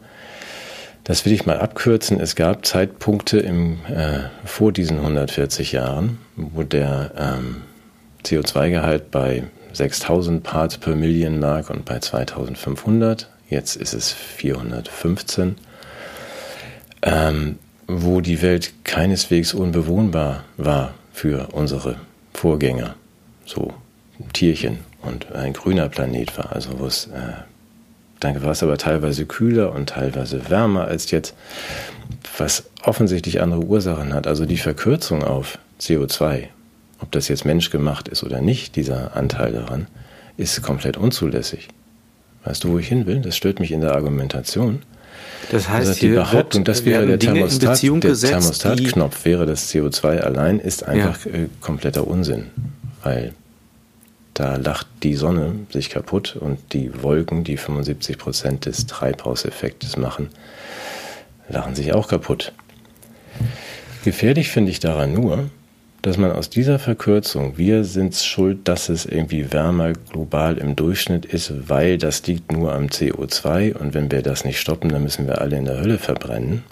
das will ich mal abkürzen. Es gab Zeitpunkte im, äh, vor diesen 140 Jahren, wo der ähm, CO2-Gehalt bei 6000 Parts per Million lag und bei 2500. Jetzt ist es 415. Ähm, wo die Welt keineswegs unbewohnbar war für unsere Vorgänger, so Tierchen und ein grüner Planet war, also wo es, äh, dann war es aber teilweise kühler und teilweise wärmer als jetzt, was offensichtlich andere Ursachen hat. Also die Verkürzung auf CO2, ob das jetzt menschgemacht ist oder nicht, dieser Anteil daran, ist komplett unzulässig. Weißt du, wo ich hin will? Das stört mich in der Argumentation. Das heißt, also die Behauptung, das wäre der Thermostat, der Thermostatknopf wäre das CO2 allein, ist einfach ja. Äh, kompletter Unsinn, weil da lacht die Sonne sich kaputt und die Wolken, die 75 Prozent des Treibhauseffektes machen, lachen sich auch kaputt. Gefährlich finde ich daran nur, dass man aus dieser Verkürzung, wir sind schuld, dass es irgendwie wärmer global im Durchschnitt ist, weil das liegt nur am CO2 und wenn wir das nicht stoppen, dann müssen wir alle in der Hölle verbrennen.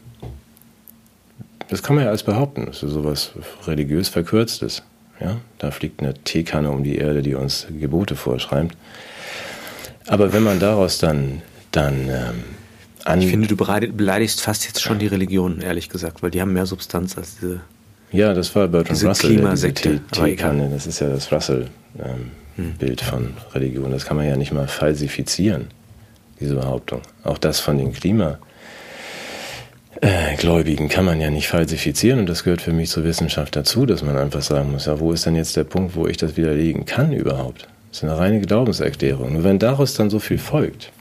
Das kann man ja alles behaupten. Das ist sowas religiös Verkürztes. Ja? Da fliegt eine Teekanne um die Erde, die uns Gebote vorschreibt. Aber wenn man daraus dann, dann ähm, an. Ich finde, du beleidigst fast jetzt schon die Religion, ehrlich gesagt, weil die haben mehr Substanz als diese ja, das war Bertrand diese Russell, Klimasekte. Teekanne. Das ist ja das Russell-Bild ähm, von Religion. Das kann man ja nicht mal falsifizieren, diese Behauptung. Auch das von den Klimagläubigen kann man ja nicht falsifizieren und das gehört für mich zur Wissenschaft dazu, dass man einfach sagen muss, ja, wo ist denn jetzt der Punkt, wo ich das widerlegen kann überhaupt? Das ist eine reine Glaubenserklärung. Nur wenn daraus dann so viel folgt,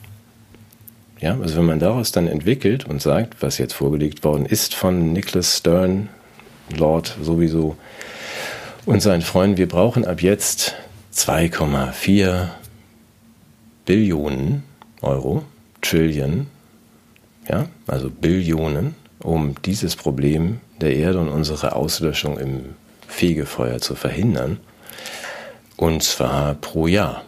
ja, also wenn man daraus dann entwickelt und sagt, was jetzt vorgelegt worden ist von Nicholas Stern, Lord sowieso und seinen Freunden, wir brauchen ab jetzt 2,4 Billionen Euro, Trillion, ja, also Billionen, um dieses Problem der Erde und unsere Auslöschung im Fegefeuer zu verhindern. Und zwar pro Jahr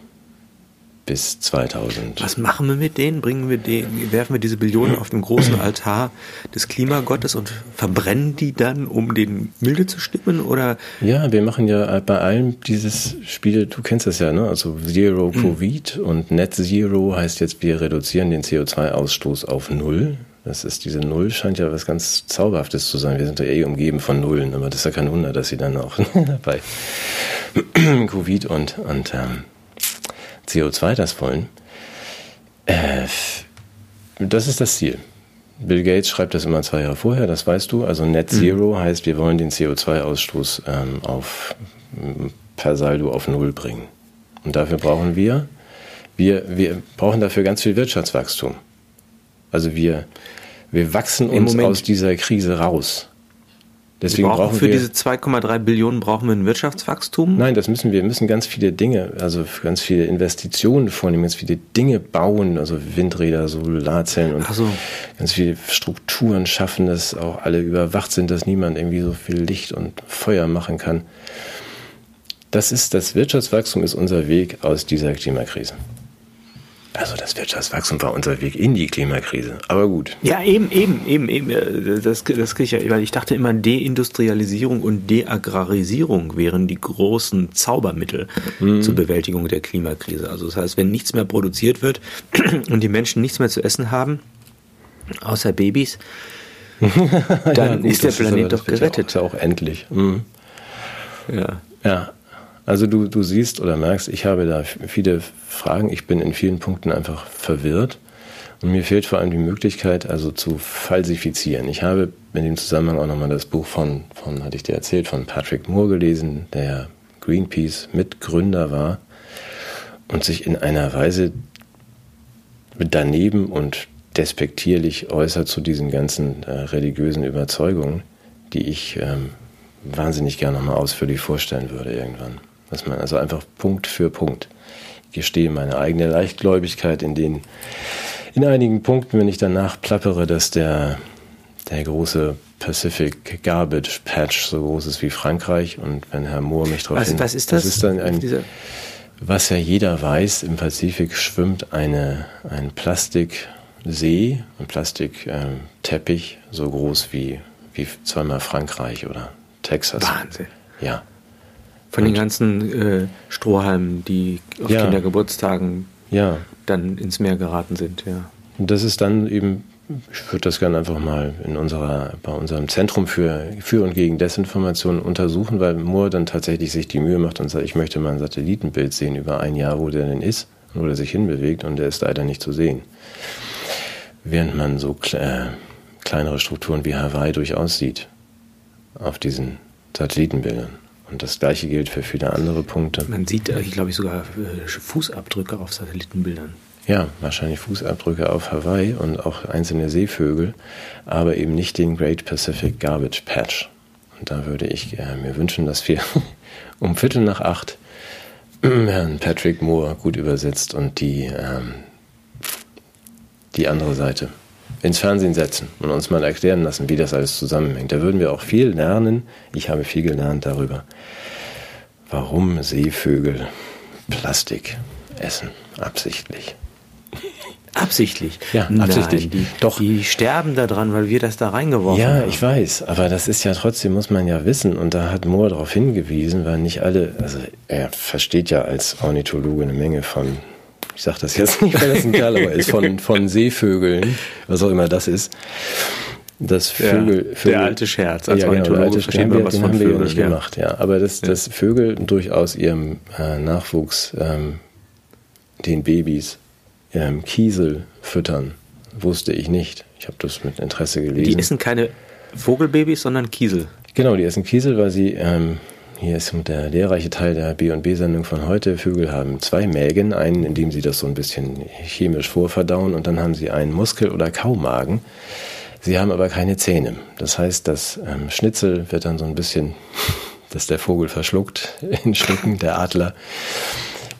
bis 2000. Was machen wir mit denen? Bringen wir den, werfen wir diese Billionen auf den großen Altar des Klimagottes und verbrennen die dann, um den milde zu stimmen? Oder? Ja, wir machen ja bei allem dieses Spiel, du kennst das ja, ne? Also Zero hm. Covid und Net Zero heißt jetzt, wir reduzieren den CO2-Ausstoß auf Null. Das ist diese Null scheint ja was ganz Zauberhaftes zu sein. Wir sind ja eh umgeben von Nullen, aber das ist ja kein Wunder, dass sie dann auch bei Covid und, und ähm, CO2 das wollen, äh, das ist das Ziel. Bill Gates schreibt das immer zwei Jahre vorher, das weißt du. Also Net mhm. Zero mhm. heißt, wir wollen den CO2-Ausstoß ähm, auf per Saldo auf Null bringen. Und dafür brauchen wir, wir, wir brauchen dafür ganz viel Wirtschaftswachstum. Also wir, wir wachsen uns aus dieser Krise raus. Deswegen brauchen, brauchen für diese 2,3 Billionen brauchen wir ein Wirtschaftswachstum? Nein, das müssen wir. Wir müssen ganz viele Dinge, also ganz viele Investitionen vornehmen, ganz viele Dinge bauen, also Windräder, Solarzellen und so. ganz viele Strukturen schaffen, dass auch alle überwacht sind, dass niemand irgendwie so viel Licht und Feuer machen kann. Das ist das Wirtschaftswachstum ist unser Weg aus dieser Klimakrise. Also das Wirtschaftswachstum war unser Weg in die Klimakrise. Aber gut. Ja, eben, eben, eben, eben. Äh, das, das kriege ich ja, weil ich dachte immer, Deindustrialisierung und Deagrarisierung wären die großen Zaubermittel mhm. zur Bewältigung der Klimakrise. Also das heißt, wenn nichts mehr produziert wird und die Menschen nichts mehr zu essen haben, außer Babys, dann ja, gut, ist der Planet ist doch gerettet. Ja auch, ist ja auch endlich. Mhm. Ja. Ja, also du, du siehst oder merkst, ich habe da viele Fragen. Ich bin in vielen Punkten einfach verwirrt. Und mir fehlt vor allem die Möglichkeit, also zu falsifizieren. Ich habe in dem Zusammenhang auch nochmal das Buch von, von, hatte ich dir erzählt, von Patrick Moore gelesen, der Greenpeace Mitgründer war und sich in einer Weise daneben und despektierlich äußert zu diesen ganzen äh, religiösen Überzeugungen, die ich ähm, wahnsinnig gerne nochmal ausführlich vorstellen würde irgendwann. Dass man also einfach Punkt für Punkt. Gestehe meine eigene Leichtgläubigkeit in den, in einigen Punkten, wenn ich danach plappere, dass der, der große Pacific Garbage Patch so groß ist wie Frankreich und wenn Herr Moore mich darauf was, was ist das? Das ist dann ein, was ja jeder weiß, im Pazifik schwimmt eine, ein Plastiksee, ein Plastikteppich so groß wie, wie zweimal Frankreich oder Texas. Wahnsinn. Ja. Von und den ganzen äh, Strohhalmen, die auf ja. Kindergeburtstagen ja. dann ins Meer geraten sind, ja. Und das ist dann eben, ich würde das gerne einfach mal in unserer, bei unserem Zentrum für, für und gegen Desinformation untersuchen, weil Moore dann tatsächlich sich die Mühe macht und sagt, ich möchte mal ein Satellitenbild sehen über ein Jahr, wo der denn ist und wo der sich hinbewegt und der ist leider nicht zu sehen. Während man so äh, kleinere Strukturen wie Hawaii durchaus sieht auf diesen Satellitenbildern. Und das gleiche gilt für viele andere Punkte. Man sieht, ich glaube ich, sogar äh, Fußabdrücke auf Satellitenbildern. Ja, wahrscheinlich Fußabdrücke auf Hawaii und auch einzelne Seevögel, aber eben nicht den Great Pacific Garbage Patch. Und da würde ich äh, mir wünschen, dass wir um Viertel nach acht Herrn Patrick Moore gut übersetzt und die, ähm, die andere Seite ins Fernsehen setzen und uns mal erklären lassen, wie das alles zusammenhängt. Da würden wir auch viel lernen. Ich habe viel gelernt darüber, warum Seevögel Plastik essen, absichtlich. Absichtlich? Ja, absichtlich. Nein, die, Doch. Die sterben da dran, weil wir das da reingeworfen ja, haben. Ja, ich weiß, aber das ist ja trotzdem, muss man ja wissen. Und da hat Moore darauf hingewiesen, weil nicht alle, also er versteht ja als Ornithologe eine Menge von ich sage das jetzt nicht, weil das ein Kerl aber ist, von, von Seevögeln, was auch immer das ist. Das Vögel, ja, Vögel, der alte Scherz, als ja, genau, der alte verstehen wir, was den von haben Vögeln, wir ja nicht ja. gemacht, ja. Aber dass, ja. dass Vögel durchaus ihrem äh, Nachwuchs, ähm, den Babys, ähm, Kiesel füttern, wusste ich nicht. Ich habe das mit Interesse gelesen. Die essen keine Vogelbabys, sondern Kiesel. Genau, die essen Kiesel, weil sie ähm, hier ist der lehrreiche Teil der B&B-Sendung von heute. Vögel haben zwei Mägen, einen, in dem sie das so ein bisschen chemisch vorverdauen und dann haben sie einen Muskel- oder Kaumagen. Sie haben aber keine Zähne. Das heißt, das ähm, Schnitzel wird dann so ein bisschen, dass der Vogel verschluckt in Stücken, der Adler.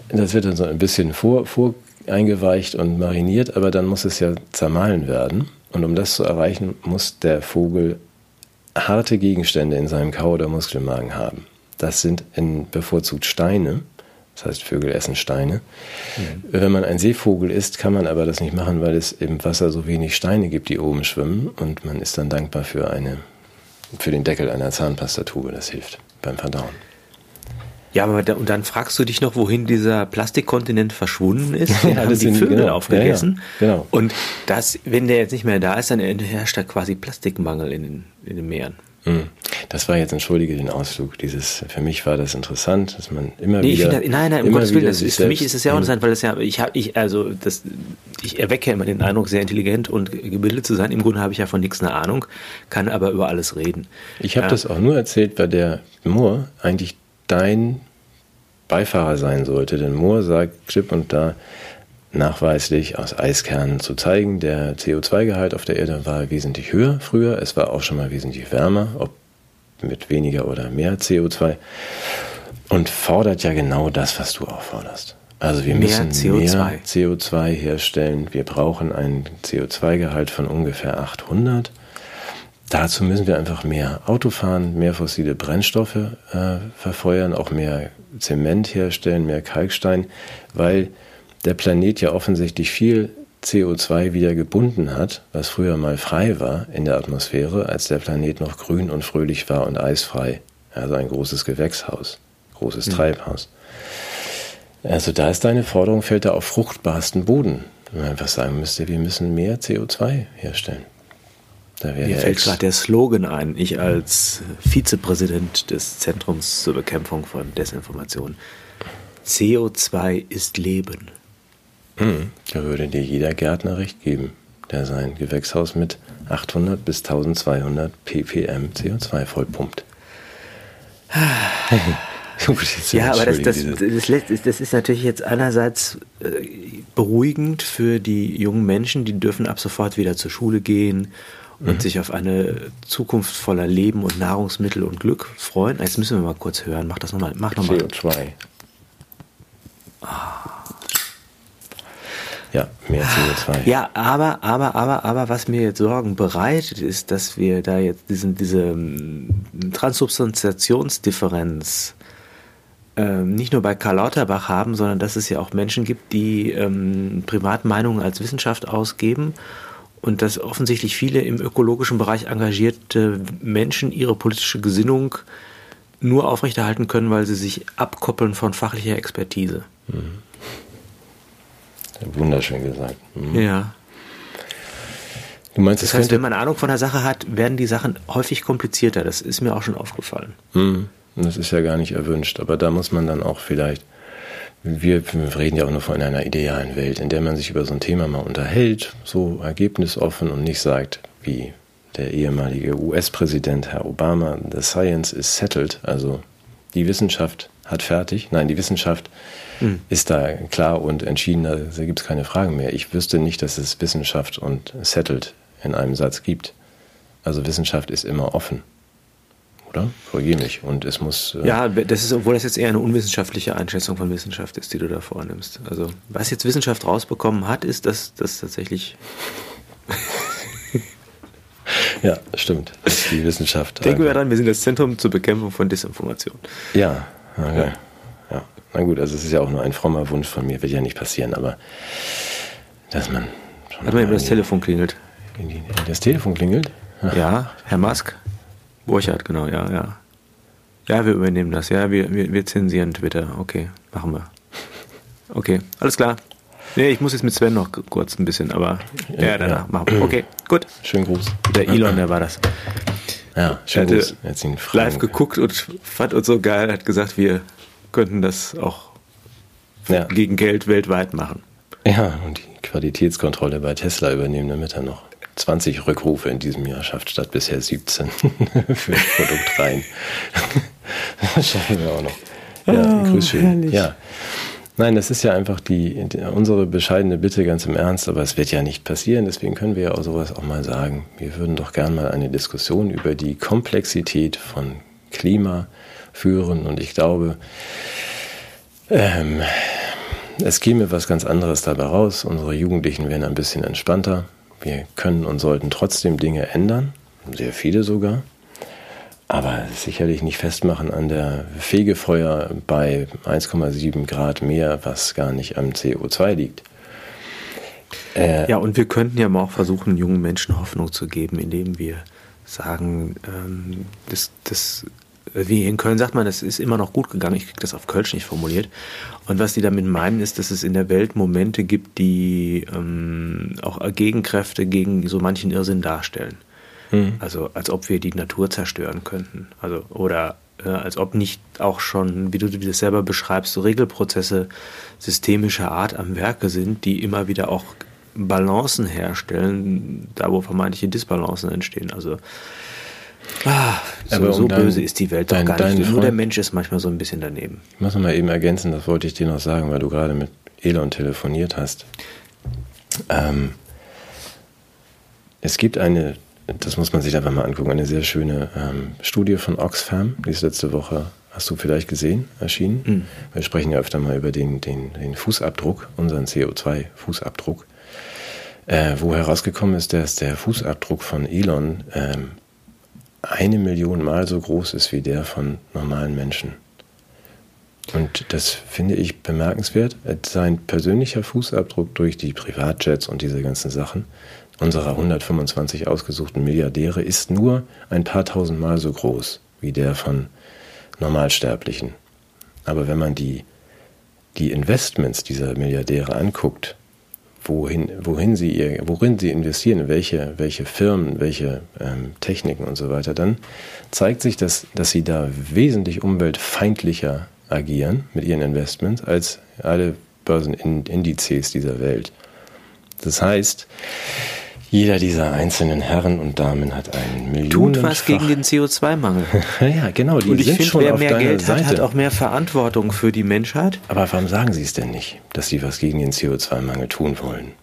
Das wird dann so ein bisschen vor, vor eingeweicht und mariniert, aber dann muss es ja zermahlen werden. Und um das zu erreichen, muss der Vogel harte Gegenstände in seinem Kau- oder Muskelmagen haben. Das sind in, bevorzugt Steine. Das heißt, Vögel essen Steine. Mhm. Wenn man ein Seevogel isst, kann man aber das nicht machen, weil es im Wasser so wenig Steine gibt, die oben schwimmen. Und man ist dann dankbar für, eine, für den Deckel einer Zahnpastatube. Das hilft beim Verdauen. Ja, aber da, und dann fragst du dich noch, wohin dieser Plastikkontinent verschwunden ist. Den haben die Vögel genau, aufgegessen. Ja, ja, genau. Und das, wenn der jetzt nicht mehr da ist, dann herrscht da quasi Plastikmangel in den, in den Meeren. Hm. Das war jetzt, entschuldige den Ausflug, dieses, für mich war das interessant, dass man immer nee, wieder. Find, nein, nein, um Gottes Willen, das ist, für mich ist es ja auch interessant, weil das ja, ich habe, ich, also, das, ich erwecke ja immer den Eindruck, sehr intelligent und gebildet zu sein. Im Grunde habe ich ja von nichts eine Ahnung, kann aber über alles reden. Ich habe ja. das auch nur erzählt, weil der Moore eigentlich dein Beifahrer sein sollte, denn Moore sagt klipp und da, nachweislich aus Eiskernen zu zeigen. Der CO2-Gehalt auf der Erde war wesentlich höher früher. Es war auch schon mal wesentlich wärmer, ob mit weniger oder mehr CO2. Und fordert ja genau das, was du auch forderst. Also wir mehr müssen CO2. mehr CO2 herstellen. Wir brauchen einen CO2-Gehalt von ungefähr 800. Dazu müssen wir einfach mehr Auto fahren, mehr fossile Brennstoffe äh, verfeuern, auch mehr Zement herstellen, mehr Kalkstein, weil der Planet ja offensichtlich viel CO2 wieder gebunden hat, was früher mal frei war in der Atmosphäre, als der Planet noch grün und fröhlich war und eisfrei. Also ein großes Gewächshaus, großes mhm. Treibhaus. Also da ist deine Forderung, fällt da auf fruchtbarsten Boden. Wenn man einfach sagen müsste, wir müssen mehr CO2 herstellen. Da Mir fällt gerade der Slogan ein, ich als Vizepräsident des Zentrums zur Bekämpfung von Desinformation. CO2 ist Leben. Hm, da würde dir jeder Gärtner recht geben, der sein Gewächshaus mit 800 bis 1200 ppm CO2 vollpumpt. ja, aber das, das, das, das, ist natürlich jetzt einerseits äh, beruhigend für die jungen Menschen, die dürfen ab sofort wieder zur Schule gehen und mhm. sich auf eine Zukunft voller Leben und Nahrungsmittel und Glück freuen. Jetzt müssen wir mal kurz hören. Mach das nochmal. Mach nochmal. CO2. Ah. Ja, mehr CO2. Ja, aber, aber, aber, aber, was mir jetzt Sorgen bereitet, ist, dass wir da jetzt diesen, diese ähm, Transubstantiationsdifferenz ähm, nicht nur bei Karl Lauterbach haben, sondern dass es ja auch Menschen gibt, die ähm, Privatmeinungen als Wissenschaft ausgeben und dass offensichtlich viele im ökologischen Bereich engagierte Menschen ihre politische Gesinnung nur aufrechterhalten können, weil sie sich abkoppeln von fachlicher Expertise. Mhm. Wunderschön gesagt. Mhm. Ja. Du meinst, das heißt, wenn man Ahnung von der Sache hat, werden die Sachen häufig komplizierter. Das ist mir auch schon aufgefallen. Mhm. Das ist ja gar nicht erwünscht. Aber da muss man dann auch vielleicht, wir, wir reden ja auch nur von einer idealen Welt, in der man sich über so ein Thema mal unterhält, so ergebnisoffen und nicht sagt, wie der ehemalige US-Präsident Herr Obama, the science is settled, also die Wissenschaft hat fertig. Nein, die Wissenschaft mhm. ist da klar und entschieden, da gibt es keine Fragen mehr. Ich wüsste nicht, dass es Wissenschaft und settled in einem Satz gibt. Also Wissenschaft ist immer offen. Oder? Korrigiere mich. Und es muss. Äh ja, das ist, obwohl das jetzt eher eine unwissenschaftliche Einschätzung von Wissenschaft ist, die du da vornimmst. Also, was jetzt Wissenschaft rausbekommen hat, ist, dass das tatsächlich. ja, stimmt. Die Wissenschaft. Denken wir daran, wir sind das Zentrum zur Bekämpfung von Desinformation. Ja, okay. Ja. Na gut, also es ist ja auch nur ein frommer Wunsch von mir, wird ja nicht passieren, aber dass man. Hat man eben das Telefon klingelt. Das Telefon klingelt? Ja, Herr Musk. Burchard, genau, ja, ja. Ja, wir übernehmen das. Ja, wir, wir, wir zensieren Twitter. Okay, machen wir. Okay, alles klar. Nee, ich muss jetzt mit Sven noch kurz ein bisschen, aber ja, ja danach ja. machen wir. Okay, gut. Schönen Gruß. Der Elon, der war das. Ja, schönen Gruß. Jetzt ihn live geguckt und fand uns so geil, hat gesagt, wir könnten das auch ja. gegen Geld weltweit machen. Ja, und die Qualitätskontrolle bei Tesla übernehmen, damit er noch 20 Rückrufe in diesem Jahr schafft, statt bisher 17 für das Produkt rein. das schaffen wir auch noch. Ja, oh, grüß schön. Ja. Nein, das ist ja einfach die, die, unsere bescheidene Bitte ganz im Ernst, aber es wird ja nicht passieren, deswegen können wir ja auch sowas auch mal sagen. Wir würden doch gern mal eine Diskussion über die Komplexität von Klima führen und ich glaube, ähm, es käme was ganz anderes dabei raus. Unsere Jugendlichen wären ein bisschen entspannter, wir können und sollten trotzdem Dinge ändern, sehr viele sogar, aber sicherlich nicht festmachen an der Fegefeuer bei 1,7 Grad mehr, was gar nicht am CO2 liegt. Äh, ja, und wir könnten ja mal auch versuchen, jungen Menschen Hoffnung zu geben, indem wir sagen, ähm, das, das wie in Köln sagt man, es ist immer noch gut gegangen. Ich kriege das auf Kölsch nicht formuliert. Und was die damit meinen, ist, dass es in der Welt Momente gibt, die ähm, auch Gegenkräfte gegen so manchen Irrsinn darstellen. Mhm. Also als ob wir die Natur zerstören könnten. Also oder äh, als ob nicht auch schon, wie du das selber beschreibst, so Regelprozesse systemischer Art am Werke sind, die immer wieder auch Balancen herstellen, da wo vermeintliche Disbalancen entstehen. Also Ah, so, Aber um so dein, böse ist die Welt doch dein, gar nicht. Nur der Mensch ist manchmal so ein bisschen daneben. Ich muss noch mal eben ergänzen, das wollte ich dir noch sagen, weil du gerade mit Elon telefoniert hast. Ähm, es gibt eine, das muss man sich einfach mal angucken, eine sehr schöne ähm, Studie von Oxfam, die ist letzte Woche, hast du vielleicht gesehen, erschienen. Mhm. Wir sprechen ja öfter mal über den, den, den Fußabdruck, unseren CO2-Fußabdruck, äh, wo herausgekommen ist, dass der Fußabdruck von Elon ähm, eine Million Mal so groß ist wie der von normalen Menschen. Und das finde ich bemerkenswert. Sein persönlicher Fußabdruck durch die Privatjets und diese ganzen Sachen unserer 125 ausgesuchten Milliardäre ist nur ein paar tausend Mal so groß wie der von Normalsterblichen. Aber wenn man die, die Investments dieser Milliardäre anguckt, wohin, wohin sie ihr, worin sie investieren, in welche, welche Firmen, welche ähm, Techniken und so weiter, dann zeigt sich, dass, dass sie da wesentlich umweltfeindlicher agieren mit ihren Investments als alle Börsenindizes dieser Welt. Das heißt, jeder dieser einzelnen Herren und Damen hat einen Millionen. Tut was gegen den CO2-Mangel. ja, genau. Die und ich finde, wer mehr Geld Seite. hat, hat auch mehr Verantwortung für die Menschheit. Aber warum sagen Sie es denn nicht, dass Sie was gegen den CO2-Mangel tun wollen?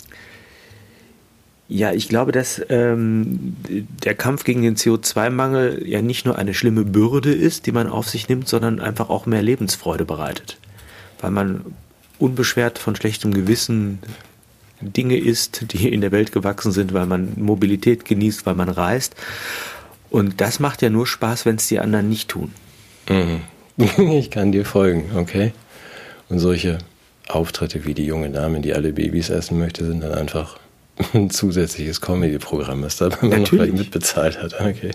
Ja, ich glaube, dass ähm, der Kampf gegen den CO2-Mangel ja nicht nur eine schlimme Bürde ist, die man auf sich nimmt, sondern einfach auch mehr Lebensfreude bereitet. Weil man unbeschwert von schlechtem Gewissen Dinge isst, die in der Welt gewachsen sind, weil man Mobilität genießt, weil man reist. Und das macht ja nur Spaß, wenn es die anderen nicht tun. Mhm. Ich kann dir folgen, okay? Und solche Auftritte wie die junge Dame, die alle Babys essen möchte, sind dann einfach ein zusätzliches Comedy-Programm, was da man noch mitbezahlt hat. Okay.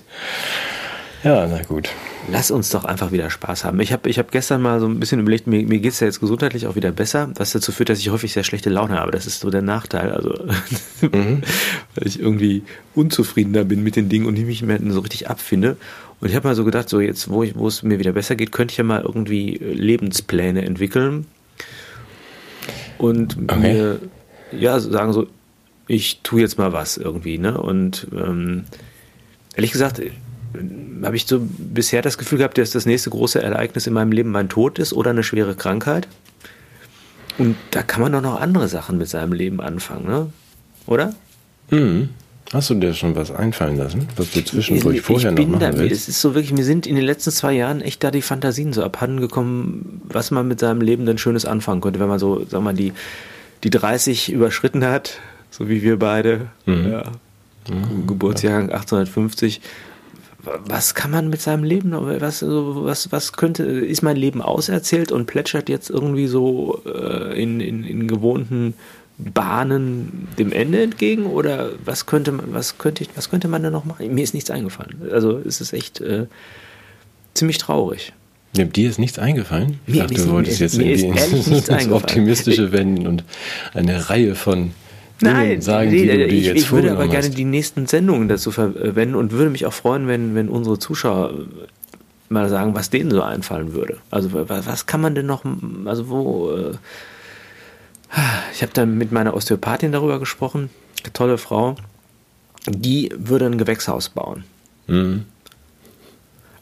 Ja, na gut. Lass uns doch einfach wieder Spaß haben. Ich habe ich hab gestern mal so ein bisschen überlegt, mir, mir geht es ja jetzt gesundheitlich auch wieder besser, was dazu führt, dass ich häufig sehr schlechte Laune habe. Das ist so der Nachteil. Also, mhm. weil ich irgendwie unzufriedener bin mit den Dingen und ich mich mehr so richtig abfinde. Und ich habe mal so gedacht, so jetzt, wo, ich, wo es mir wieder besser geht, könnte ich ja mal irgendwie Lebenspläne entwickeln und okay. mir ja sagen so, ich tue jetzt mal was irgendwie, ne? Und ähm, ehrlich gesagt, habe ich so bisher das Gefühl gehabt, dass das nächste große Ereignis in meinem Leben mein Tod ist oder eine schwere Krankheit. Und da kann man doch noch andere Sachen mit seinem Leben anfangen, ne? Oder? Mhm. Hast du dir schon was einfallen lassen, was du zwischendurch ich, vorher ich noch machen da, willst? Es ist so wirklich, mir sind in den letzten zwei Jahren echt da die Fantasien so abhanden gekommen, was man mit seinem Leben denn Schönes anfangen könnte, wenn man so, sag mal, die, die 30 überschritten hat, so wie wir beide, mhm. ja, mhm. Geburtsjahrgang 1850 was kann man mit seinem Leben, was, was, was könnte, ist mein Leben auserzählt und plätschert jetzt irgendwie so äh, in, in, in gewohnten Bahnen dem Ende entgegen oder was könnte man, was könnte ich, was könnte man da noch machen? Mir ist nichts eingefallen. Also es ist echt äh, ziemlich traurig. Ja, dir ist nichts eingefallen? Ich mir dachte, du wolltest jetzt irgendwie ins Optimistische wenden und eine Reihe von Nein, sagen, nee, die, ich, ich würde aber hast. gerne die nächsten Sendungen dazu verwenden und würde mich auch freuen, wenn, wenn unsere Zuschauer mal sagen, was denen so einfallen würde. Also was kann man denn noch, also wo, äh, ich habe da mit meiner Osteopathin darüber gesprochen, tolle Frau, die würde ein Gewächshaus bauen. Mhm.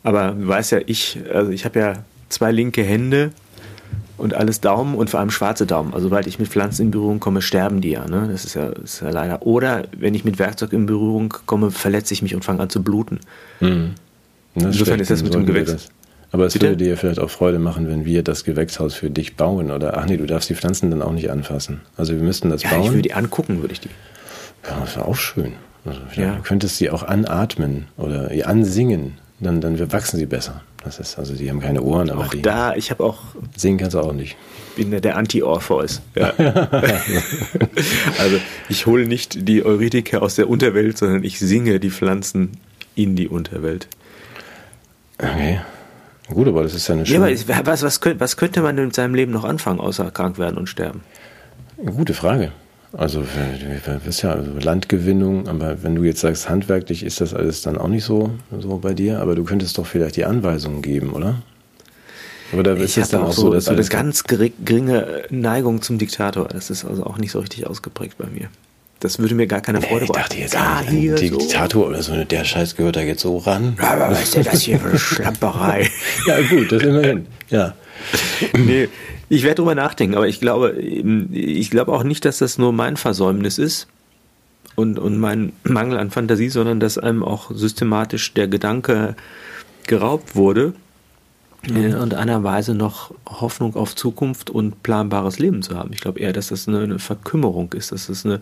Aber du weißt ja, ich, also ich habe ja zwei linke Hände und alles Daumen und vor allem schwarze Daumen. Also sobald ich mit Pflanzen in Berührung komme, sterben die ja. Ne? Das ist ja, ist ja leider. Oder wenn ich mit Werkzeug in Berührung komme, verletze ich mich und fange an zu bluten. Mhm. Insofern ist das mit dem Gewächs. Aber es Bitte? würde dir vielleicht auch Freude machen, wenn wir das Gewächshaus für dich bauen. Oder ach nee, du darfst die Pflanzen dann auch nicht anfassen. Also wir müssten das ja, bauen. Ich würde die angucken, würde ich die. Ja, das wäre auch schön. Also, ja. Du könntest sie auch anatmen oder ansingen. Dann, dann wachsen sie besser. Das ist, also die haben keine Ohren, aber auch die. Da, ich habe auch. Singen kannst du auch nicht. Bin der Anti-Orpheus. Ja. also ich hole nicht die Eurythike aus der Unterwelt, sondern ich singe die Pflanzen in die Unterwelt. Okay. Gut, aber das ist ja eine schöne... Ja, aber was, was, könnte, was könnte man denn mit seinem Leben noch anfangen, außer krank werden und sterben? Gute Frage. Also, das ist ja also Landgewinnung, aber wenn du jetzt sagst, handwerklich ist das alles dann auch nicht so, so bei dir, aber du könntest doch vielleicht die Anweisungen geben, oder? Oder ist es dann auch so, dass so eine ganz geringe Neigung zum Diktator. Das ist also auch nicht so richtig ausgeprägt bei mir. Das würde mir gar keine Freude machen. Ich dachte jetzt, ah, hier Diktator so. oder so, der Scheiß gehört da jetzt so ran. Ja, aber was ist denn das hier für eine Schlamperei? ja, gut, das immerhin. Ja. nee, ich werde drüber nachdenken, aber ich glaube, ich glaube auch nicht, dass das nur mein Versäumnis ist und, und mein Mangel an Fantasie, sondern dass einem auch systematisch der Gedanke geraubt wurde, mhm. und einer Weise noch Hoffnung auf Zukunft und planbares Leben zu haben. Ich glaube eher, dass das eine, eine Verkümmerung ist, dass das eine,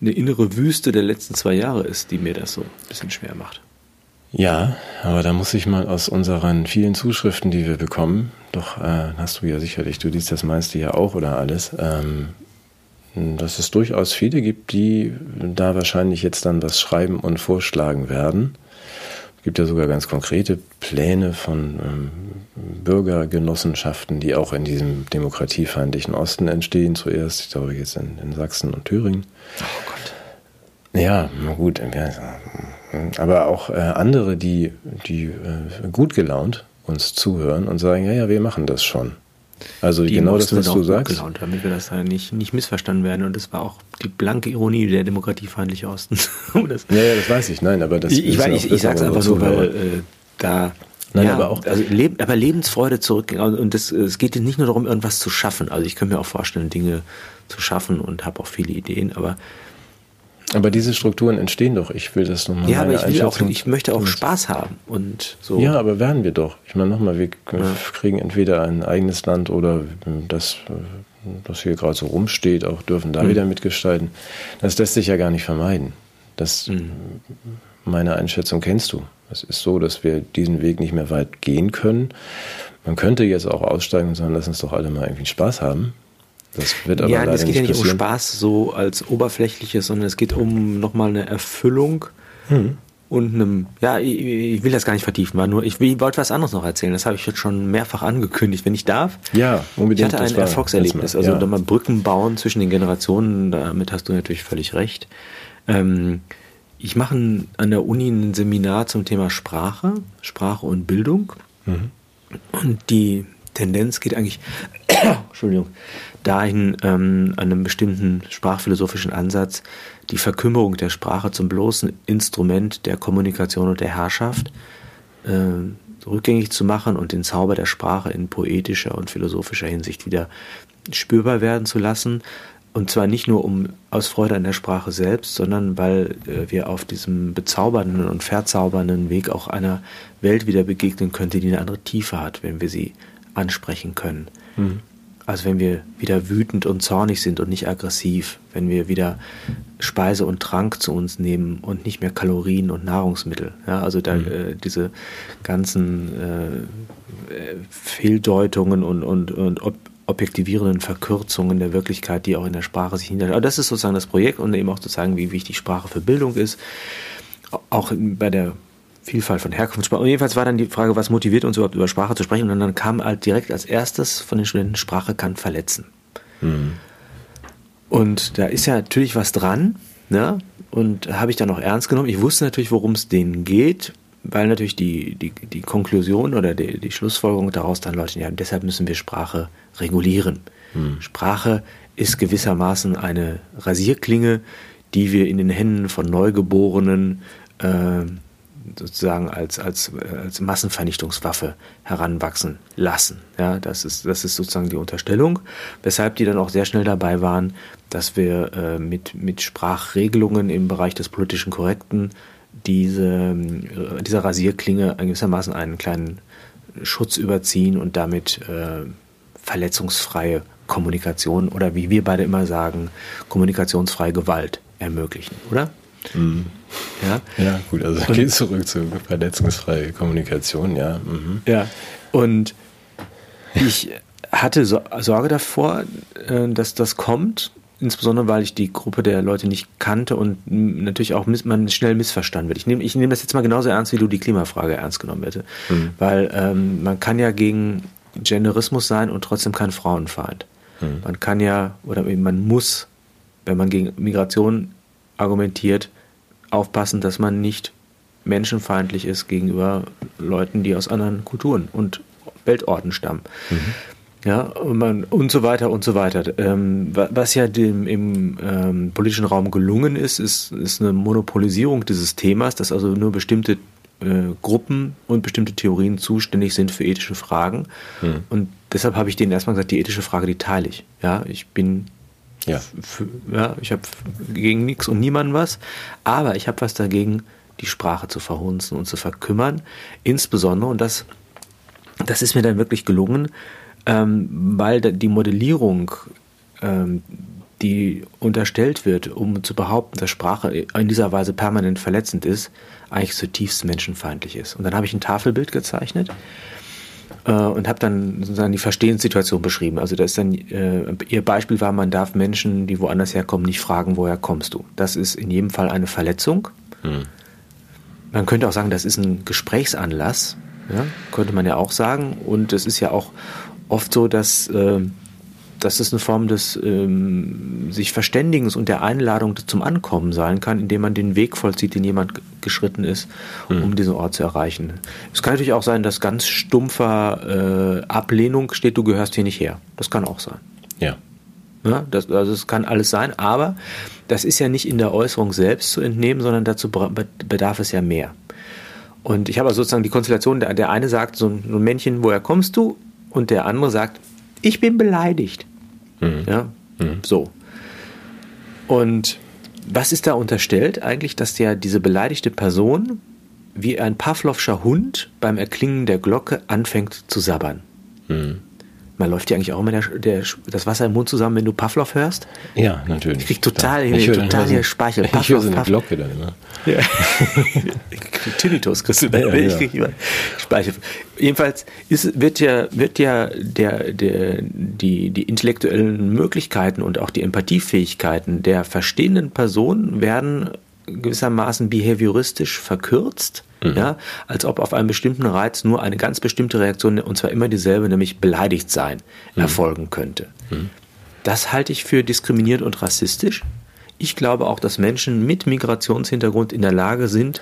eine innere Wüste der letzten zwei Jahre ist, die mir das so ein bisschen schwer macht. Ja, aber da muss ich mal aus unseren vielen Zuschriften, die wir bekommen, doch äh, hast du ja sicherlich, du liest das meiste ja auch oder alles, ähm, dass es durchaus viele gibt, die da wahrscheinlich jetzt dann was schreiben und vorschlagen werden gibt ja sogar ganz konkrete Pläne von ähm, Bürgergenossenschaften, die auch in diesem demokratiefeindlichen Osten entstehen. Zuerst, ich glaube, jetzt in, in Sachsen und Thüringen. Oh Gott. Ja, gut. Aber auch äh, andere, die, die äh, gut gelaunt uns zuhören und sagen, ja, ja, wir machen das schon. Also die genau das, was du sagst. Gelaunt, damit wir das nicht, nicht missverstanden werden. Und das war auch die blanke Ironie der demokratiefeindliche Osten. das, ja, ja, das weiß ich. Nein, aber das Ich, ich, ich, ich sage es einfach so, weil äh, da Nein, ja, aber auch. Also Leb, aber Lebensfreude zurück. Und das, es geht nicht nur darum, irgendwas zu schaffen. Also ich kann mir auch vorstellen, Dinge zu schaffen und habe auch viele Ideen, aber Aber diese Strukturen entstehen doch. Ich will das nochmal. Ja, aber ich, will auch, ich möchte auch Spaß haben und so. Ja, aber werden wir doch. Ich meine nochmal, wir ja. kriegen entweder ein eigenes Land oder das, das hier gerade so rumsteht, auch dürfen da mhm. wieder mitgestalten. Das lässt sich ja gar nicht vermeiden. Das, mhm. meine Einschätzung kennst du. Es ist so, dass wir diesen Weg nicht mehr weit gehen können. Man könnte jetzt auch aussteigen und sagen, lass uns doch alle mal irgendwie Spaß haben. Das wird aber ja, es geht ja nicht um Spaß so als oberflächliches, sondern es geht um nochmal eine Erfüllung hm. und einem, ja, ich, ich, will das gar nicht vertiefen, war nur, ich, ich wollte was anderes noch erzählen, das habe ich jetzt schon mehrfach angekündigt, wenn ich darf. Ja, unbedingt. Ich hatte ein Erfolgserlebnis, also ja. nochmal Brücken bauen zwischen den Generationen, damit hast du natürlich völlig recht. Ähm, ich mache an der Uni ein Seminar zum Thema Sprache, Sprache und Bildung. Mhm. Und die Tendenz geht eigentlich, Entschuldigung, dahin, ähm, an einem bestimmten sprachphilosophischen Ansatz die Verkümmerung der Sprache zum bloßen Instrument der Kommunikation und der Herrschaft äh, rückgängig zu machen und den Zauber der Sprache in poetischer und philosophischer Hinsicht wieder spürbar werden zu lassen. Und zwar nicht nur um aus Freude an der Sprache selbst, sondern weil äh, wir auf diesem bezaubernden und verzaubernden Weg auch einer Welt wieder begegnen könnte, die eine andere Tiefe hat, wenn wir sie ansprechen können. Mhm. Also wenn wir wieder wütend und zornig sind und nicht aggressiv, wenn wir wieder Speise und Trank zu uns nehmen und nicht mehr Kalorien und Nahrungsmittel. Ja, also da, mhm. äh, diese ganzen äh, Fehldeutungen und, und, und ob objektivierenden Verkürzungen der Wirklichkeit, die auch in der Sprache sich niederschlagen. Aber das ist sozusagen das Projekt und eben auch zu zeigen, wie wichtig Sprache für Bildung ist. Auch bei der Vielfalt von Herkunftssprachen. Und jedenfalls war dann die Frage, was motiviert uns überhaupt über Sprache zu sprechen? Und dann kam halt direkt als erstes von den Studenten, Sprache kann verletzen. Mhm. Und da ist ja natürlich was dran, ne? Und habe ich dann auch ernst genommen. Ich wusste natürlich, worum es denen geht, weil natürlich die, die, die Konklusion oder die, die Schlussfolgerung daraus dann leuchtet, ja, deshalb müssen wir Sprache regulieren. Mhm. Sprache ist gewissermaßen eine Rasierklinge, die wir in den Händen von Neugeborenen äh, sozusagen als, als, als Massenvernichtungswaffe heranwachsen lassen. Ja, das ist, das ist sozusagen die Unterstellung, weshalb die dann auch sehr schnell dabei waren, dass wir äh, mit, mit Sprachregelungen im Bereich des politischen Korrekten diese, äh, dieser Rasierklinge gewissermaßen einen kleinen Schutz überziehen und damit äh, verletzungsfreie Kommunikation oder wie wir beide immer sagen, kommunikationsfreie Gewalt ermöglichen, oder? Mhm. Ja? ja, gut, also und, geht zurück zur verletzungsfreie Kommunikation, ja. Mhm. Ja, und ich hatte Sorge davor, äh, dass das kommt, insbesondere weil ich die Gruppe der Leute nicht kannte und natürlich auch man schnell missverstanden wird. Ich nehme ich nehm das jetzt mal genauso ernst, wie du die Klimafrage ernst genommen hätte. Mhm. Weil ähm, man kann ja gegen Genderismus sein und trotzdem kein Frauenfeind. Mhm. Man kann ja, oder man muss, wenn man gegen Migration argumentiert, aufpassen, dass man nicht menschenfeindlich ist gegenüber Leuten, die aus anderen Kulturen und Weltorten stammen. Mhm. Ja, und, man, und so weiter und so weiter. Ähm, was ja dem, im ähm, politischen Raum gelungen ist, ist, ist eine Monopolisierung dieses Themas, dass also nur bestimmte äh, Gruppen und bestimmte Theorien zuständig sind für ethische Fragen. Mhm. Und deshalb habe ich denen erstmal gesagt, die ethische Frage, die teile ich. Ja, ich bin ja. Für, ja ich habe gegen nichts und niemanden was, aber ich habe was dagegen, die Sprache zu verhunzen und zu verkümmern. Insbesondere, und das, das ist mir dann wirklich gelungen, ähm, weil die Modellierung, ähm, die unterstellt wird, um zu behaupten, dass Sprache in dieser Weise permanent verletzend ist, eigentlich zutiefst menschenfeindlich ist. Und dann habe ich ein Tafelbild gezeichnet äh, und habe dann sozusagen die Verstehenssituation beschrieben. Also das ist dann, äh, ihr Beispiel war, man darf Menschen, die woanders herkommen, nicht fragen, woher kommst du. Das ist in jedem Fall eine Verletzung. Hm. Man könnte auch sagen, das ist ein Gesprächsanlass, ja, könnte man ja auch sagen. Und es ist ja auch oft so, dass äh, dass es eine Form des ähm, sich Verständigens und der Einladung zum Ankommen sein kann, indem man den Weg vollzieht, den jemand geschritten ist, um mhm. diesen Ort zu erreichen. Es kann natürlich auch sein, dass ganz stumpfer äh, Ablehnung steht, du gehörst hier nicht her. Das kann auch sein. Ja. ja das, also es kann alles sein, aber das ist ja nicht in der Äußerung selbst zu entnehmen, sondern dazu bedarf es ja mehr. Und ich habe also sozusagen die Konstellation, der, der eine sagt, so ein, so ein Männchen, woher kommst du? Und der andere sagt, ich bin beleidigt. Mhm. Ja, mhm. so. Und was ist da unterstellt eigentlich, dass ja diese beleidigte Person wie ein Pavlovscher Hund beim Erklingen der Glocke anfängt zu sabbern? Mhm. Man läuft ja eigentlich auch immer der, der, das Wasser im Mund zusammen, wenn du Pavlov hörst. Ja, natürlich. Ich krieg total, ich total hier Speichel. Pavlov, ich höre so eine Pavlov. Glocke dann immer. Ja. Tinnitus kriegst du dann. Ja, ich krieg immer Speichel. Jedenfalls ist, wird ja, wird ja der, der, die, die intellektuellen Möglichkeiten und auch die Empathiefähigkeiten der verstehenden Person werden gewissermaßen behavioristisch verkürzt Mhm. Ja, als ob auf einen bestimmten Reiz nur eine ganz bestimmte Reaktion, und zwar immer dieselbe, nämlich beleidigt sein, mhm. erfolgen könnte. Mhm. Das halte ich für diskriminierend und rassistisch. Ich glaube auch, dass Menschen mit Migrationshintergrund in der Lage sind,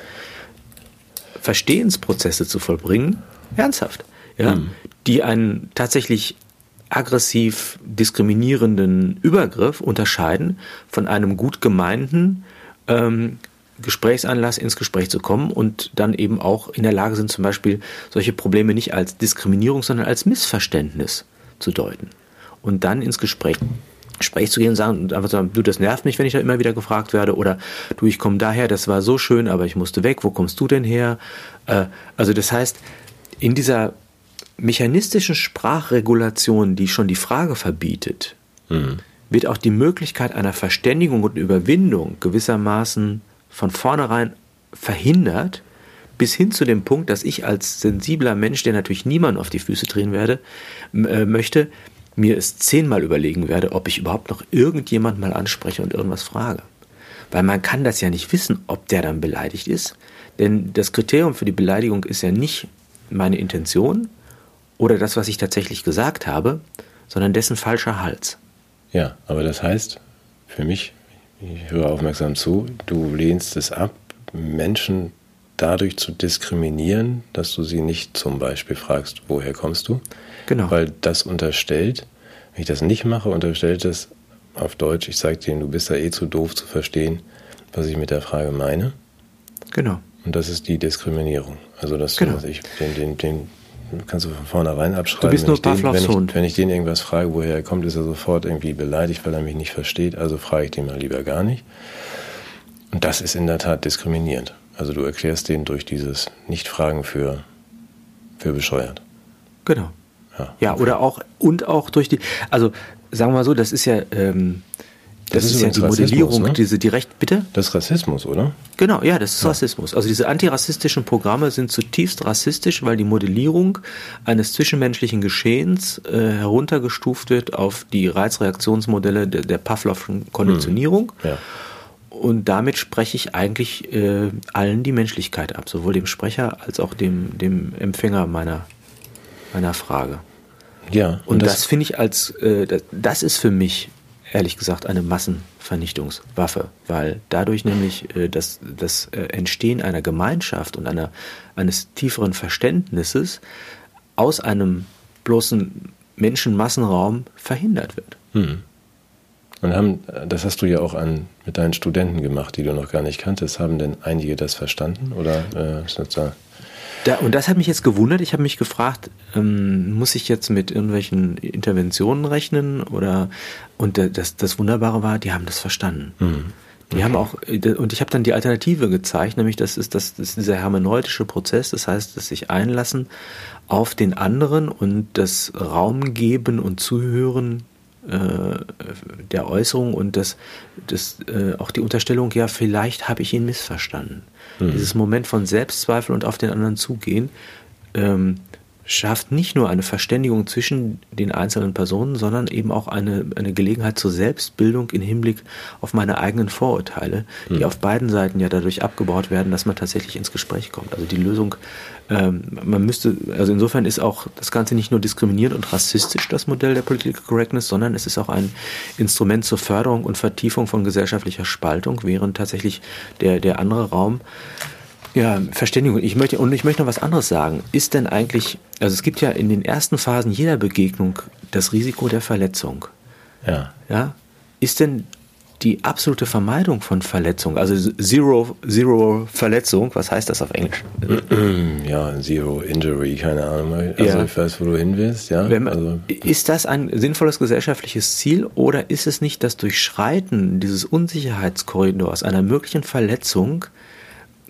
Verstehensprozesse zu vollbringen, ernsthaft, ja, mhm. die einen tatsächlich aggressiv diskriminierenden Übergriff unterscheiden von einem gut gemeinten, ähm, Gesprächsanlass ins Gespräch zu kommen und dann eben auch in der Lage sind, zum Beispiel solche Probleme nicht als Diskriminierung, sondern als Missverständnis zu deuten. Und dann ins Gespräch, Gespräch zu gehen und sagen, und einfach sagen, du, das nervt mich, wenn ich da immer wieder gefragt werde, oder du, ich komme daher, das war so schön, aber ich musste weg, wo kommst du denn her? Äh, also das heißt, in dieser mechanistischen Sprachregulation, die schon die Frage verbietet, mhm. wird auch die Möglichkeit einer Verständigung und Überwindung gewissermaßen von vornherein verhindert, bis hin zu dem Punkt, dass ich als sensibler Mensch, der natürlich niemand auf die Füße drehen werde, äh, möchte, mir es zehnmal überlegen werde, ob ich überhaupt noch irgendjemand mal anspreche und irgendwas frage. Weil man kann das ja nicht wissen, ob der dann beleidigt ist. Denn das Kriterium für die Beleidigung ist ja nicht meine Intention oder das, was ich tatsächlich gesagt habe, sondern dessen falscher Hals. Ja, aber das heißt, für mich ich höre aufmerksam zu, du lehnst es ab, Menschen dadurch zu diskriminieren, dass du sie nicht zum Beispiel fragst, woher kommst du? Genau. Weil das unterstellt, wenn ich das nicht mache, unterstellt es auf Deutsch, ich sage dir, du bist da eh zu doof zu verstehen, was ich mit der Frage meine. Genau. Und das ist die Diskriminierung. Also, dass genau. du, ich den, den, den kannst du von vornherein abschreiben. Du bist nur wenn, ich den, wenn, ich, wenn ich den irgendwas frage, woher er kommt, ist er sofort irgendwie beleidigt, weil er mich nicht versteht. Also frage ich den mal lieber gar nicht. Und das ist in der Tat diskriminierend. Also du erklärst den durch dieses Nichtfragen für, für bescheuert. Genau. Ja, ja oder auch, und auch durch die, also sagen wir mal so, das ist ja, ähm, das, das ist, ja die Modellierung, ne? diese direkt, bitte? Das ist Rassismus, oder? Genau, ja, das ist ja. Rassismus. Also diese antirassistischen Programme sind zutiefst rassistisch, weil die Modellierung eines zwischenmenschlichen Geschehens äh, heruntergestuft wird auf die Reizreaktionsmodelle der, der Pavlovschen Konditionierung. Hm. Ja. Und damit spreche ich eigentlich äh, allen die Menschlichkeit ab, sowohl dem Sprecher als auch dem, dem Empfänger meiner, meiner Frage. Ja. Und, und das, das finde ich als, äh, das, das ist für mich ehrlich gesagt eine Massenvernichtungswaffe, weil dadurch nämlich äh, das, das äh, Entstehen einer Gemeinschaft und einer, eines tieferen Verständnisses aus einem bloßen Menschenmassenraum verhindert wird. Hm. Und haben, das hast du ja auch an, mit deinen Studenten gemacht, die du noch gar nicht kanntest. Haben denn einige das verstanden? Oder äh, ist das da da, und das hat mich jetzt gewundert. Ich habe mich gefragt, ähm, muss ich jetzt mit irgendwelchen Interventionen rechnen? Oder und das, das Wunderbare war, die haben das verstanden. Mhm. Die okay. haben auch, und ich habe dann die Alternative gezeigt, nämlich das ist, das, das ist dieser hermeneutische Prozess, das heißt, das sich einlassen auf den anderen und das Raum geben und zuhören äh, der Äußerung und das, das äh, auch die Unterstellung, ja, vielleicht habe ich ihn missverstanden. Mhm. Dieses Moment von Selbstzweifel und auf den anderen zugehen, ähm, schafft nicht nur eine Verständigung zwischen den einzelnen Personen, sondern eben auch eine, eine Gelegenheit zur Selbstbildung im Hinblick auf meine eigenen Vorurteile, die mhm. auf beiden Seiten ja dadurch abgebaut werden, dass man tatsächlich ins Gespräch kommt. Also die Lösung, ähm, man müsste, also insofern ist auch das Ganze nicht nur diskriminierend und rassistisch, das Modell der Political Correctness, sondern es ist auch ein Instrument zur Förderung und Vertiefung von gesellschaftlicher Spaltung, während tatsächlich der, der andere Raum ja, Verständigung. Ich möchte, und ich möchte noch was anderes sagen. Ist denn eigentlich, also es gibt ja in den ersten Phasen jeder Begegnung das Risiko der Verletzung. Ja. Ja? Ist denn die absolute Vermeidung von Verletzung, also Zero, Zero Verletzung, was heißt das auf Englisch? Ja, Zero Injury, keine Ahnung. Also ja. ich weiß, wo du hin willst, ja. Man, also. Ist das ein sinnvolles gesellschaftliches Ziel oder ist es nicht das Durchschreiten dieses Unsicherheitskorridors einer möglichen Verletzung,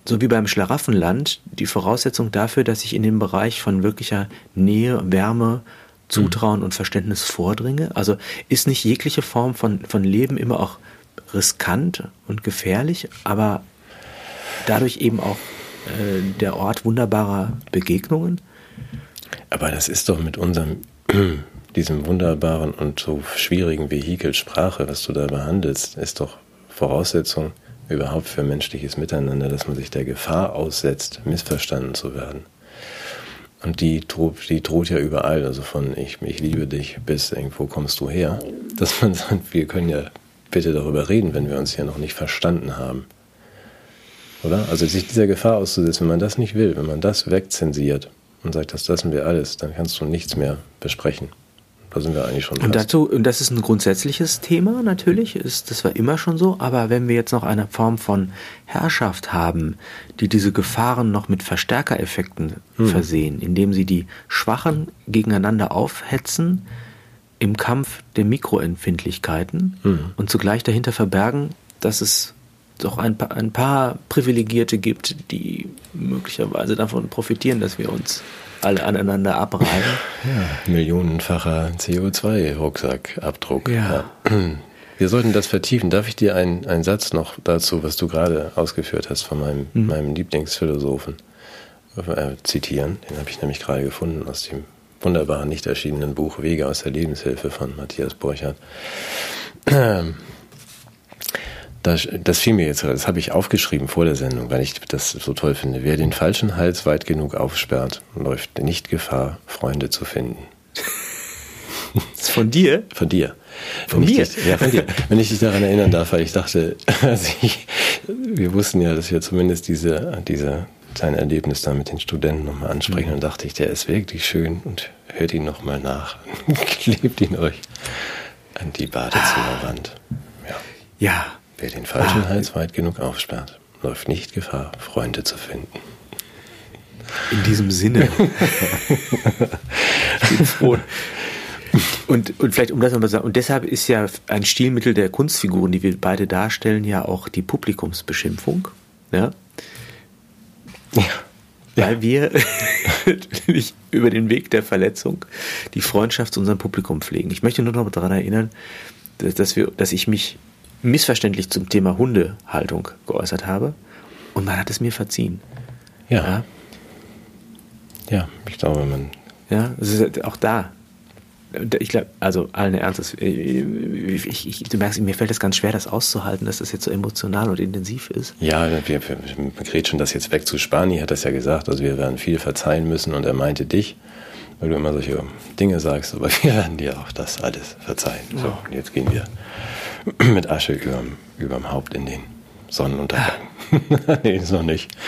so wie beim Schlaraffenland, die Voraussetzung dafür, dass ich in den Bereich von wirklicher Nähe, Wärme, Zutrauen mhm. und Verständnis vordringe? Also ist nicht jegliche Form von, von Leben immer auch riskant und gefährlich, aber dadurch eben auch äh, der Ort wunderbarer Begegnungen? Aber das ist doch mit unserem, diesem wunderbaren und so schwierigen Vehikel Sprache, was du da behandelst, ist doch Voraussetzung überhaupt für menschliches Miteinander, dass man sich der Gefahr aussetzt, missverstanden zu werden. Und die droht, die droht ja überall, also von ich, ich liebe dich bis irgendwo kommst du her, dass man sagt, wir können ja bitte darüber reden, wenn wir uns ja noch nicht verstanden haben. Oder? Also sich dieser Gefahr auszusetzen, wenn man das nicht will, wenn man das wegzensiert und sagt, das lassen wir alles, dann kannst du nichts mehr besprechen. Da sind wir eigentlich schon. Und dazu, und das ist ein grundsätzliches Thema natürlich, ist, das war immer schon so, aber wenn wir jetzt noch eine Form von Herrschaft haben, die diese Gefahren noch mit Verstärkereffekten hm. versehen, indem sie die Schwachen gegeneinander aufhetzen im Kampf der Mikroempfindlichkeiten hm. und zugleich dahinter verbergen, dass es doch ein paar, ein paar Privilegierte gibt, die möglicherweise davon profitieren, dass wir uns alle aneinander abreiben. Ja, millionenfacher CO2-Rucksackabdruck. Ja. ja. Wir sollten das vertiefen. Darf ich dir einen, einen Satz noch dazu, was du gerade ausgeführt hast, von meinem, mhm. meinem Lieblingsphilosophen äh, zitieren? Den habe ich nämlich gerade gefunden aus dem wunderbaren, nicht erschienenen Buch Wege aus der Lebenshilfe von Matthias Borchardt. Das, das fiel mir jetzt, das habe ich aufgeschrieben vor der Sendung, weil ich das so toll finde. Wer den falschen Hals weit genug aufsperrt, läuft nicht Gefahr, Freunde zu finden. Das ist von dir? Von dir. Von mir? ja, von dir. Wenn ich dich daran erinnern darf, weil ich dachte, also ich, wir wussten ja, dass wir zumindest diese, diese, sein Erlebnis da mit den Studenten nochmal ansprechen mhm. und dachte ich, der ist wirklich schön und hört ihn nochmal nach. Klebt ihn euch an die Badezimmerwand. Ja. Ja. Wer den falschen ah. Hals weit genug aufsperrt, läuft nicht Gefahr, Freunde zu finden. In diesem Sinne. und, und vielleicht um das nochmal zu sagen, und deshalb ist ja ein Stilmittel der Kunstfiguren, die wir beide darstellen, ja auch die Publikumsbeschimpfung. Ja. ja. Weil wir nicht über den Weg der Verletzung die Freundschaft zu unserem Publikum pflegen. Ich möchte nur noch daran erinnern, dass, wir, dass ich mich missverständlich zum Thema Hundehaltung geäußert habe. Und man hat es mir verziehen. Ja. Ja, ja ich glaube, man. Ja, es ist auch da. Ich glaube, also allen Ernstes, äh, ich, ich, du merkst, mir fällt es ganz schwer, das auszuhalten, dass das jetzt so emotional und intensiv ist. Ja, wir, wir, wir grätschen das jetzt weg zu Spani, hat das ja gesagt. Also wir werden viel verzeihen müssen und er meinte dich, weil du immer solche Dinge sagst, aber wir werden dir auch das alles verzeihen. So, und jetzt gehen wir mit Asche überm, überm Haupt in den Sonnenuntergang. nee, ist noch nicht.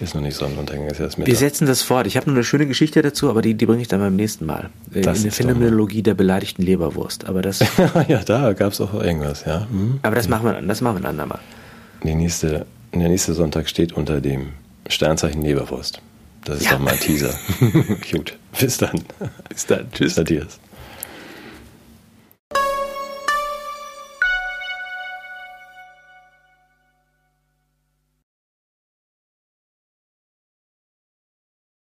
Ist noch nicht Sonnenuntergang, ist erst Mittag. Wir setzen das fort. Ich habe nur eine schöne Geschichte dazu, aber die, die bringe ich dann beim nächsten Mal. Äh, das in der Phänomenologie der beleidigten Leberwurst. Aber das ja, da gab es auch irgendwas, ja. Mhm. Aber das machen wir, das machen wir ein andermal. Die nächste, der nächste Sonntag steht unter dem Sternzeichen Leberwurst. Das ist ja. doch mal ein Teaser. Gut. Bis dann. Bis dann. Tschüss. Matthias.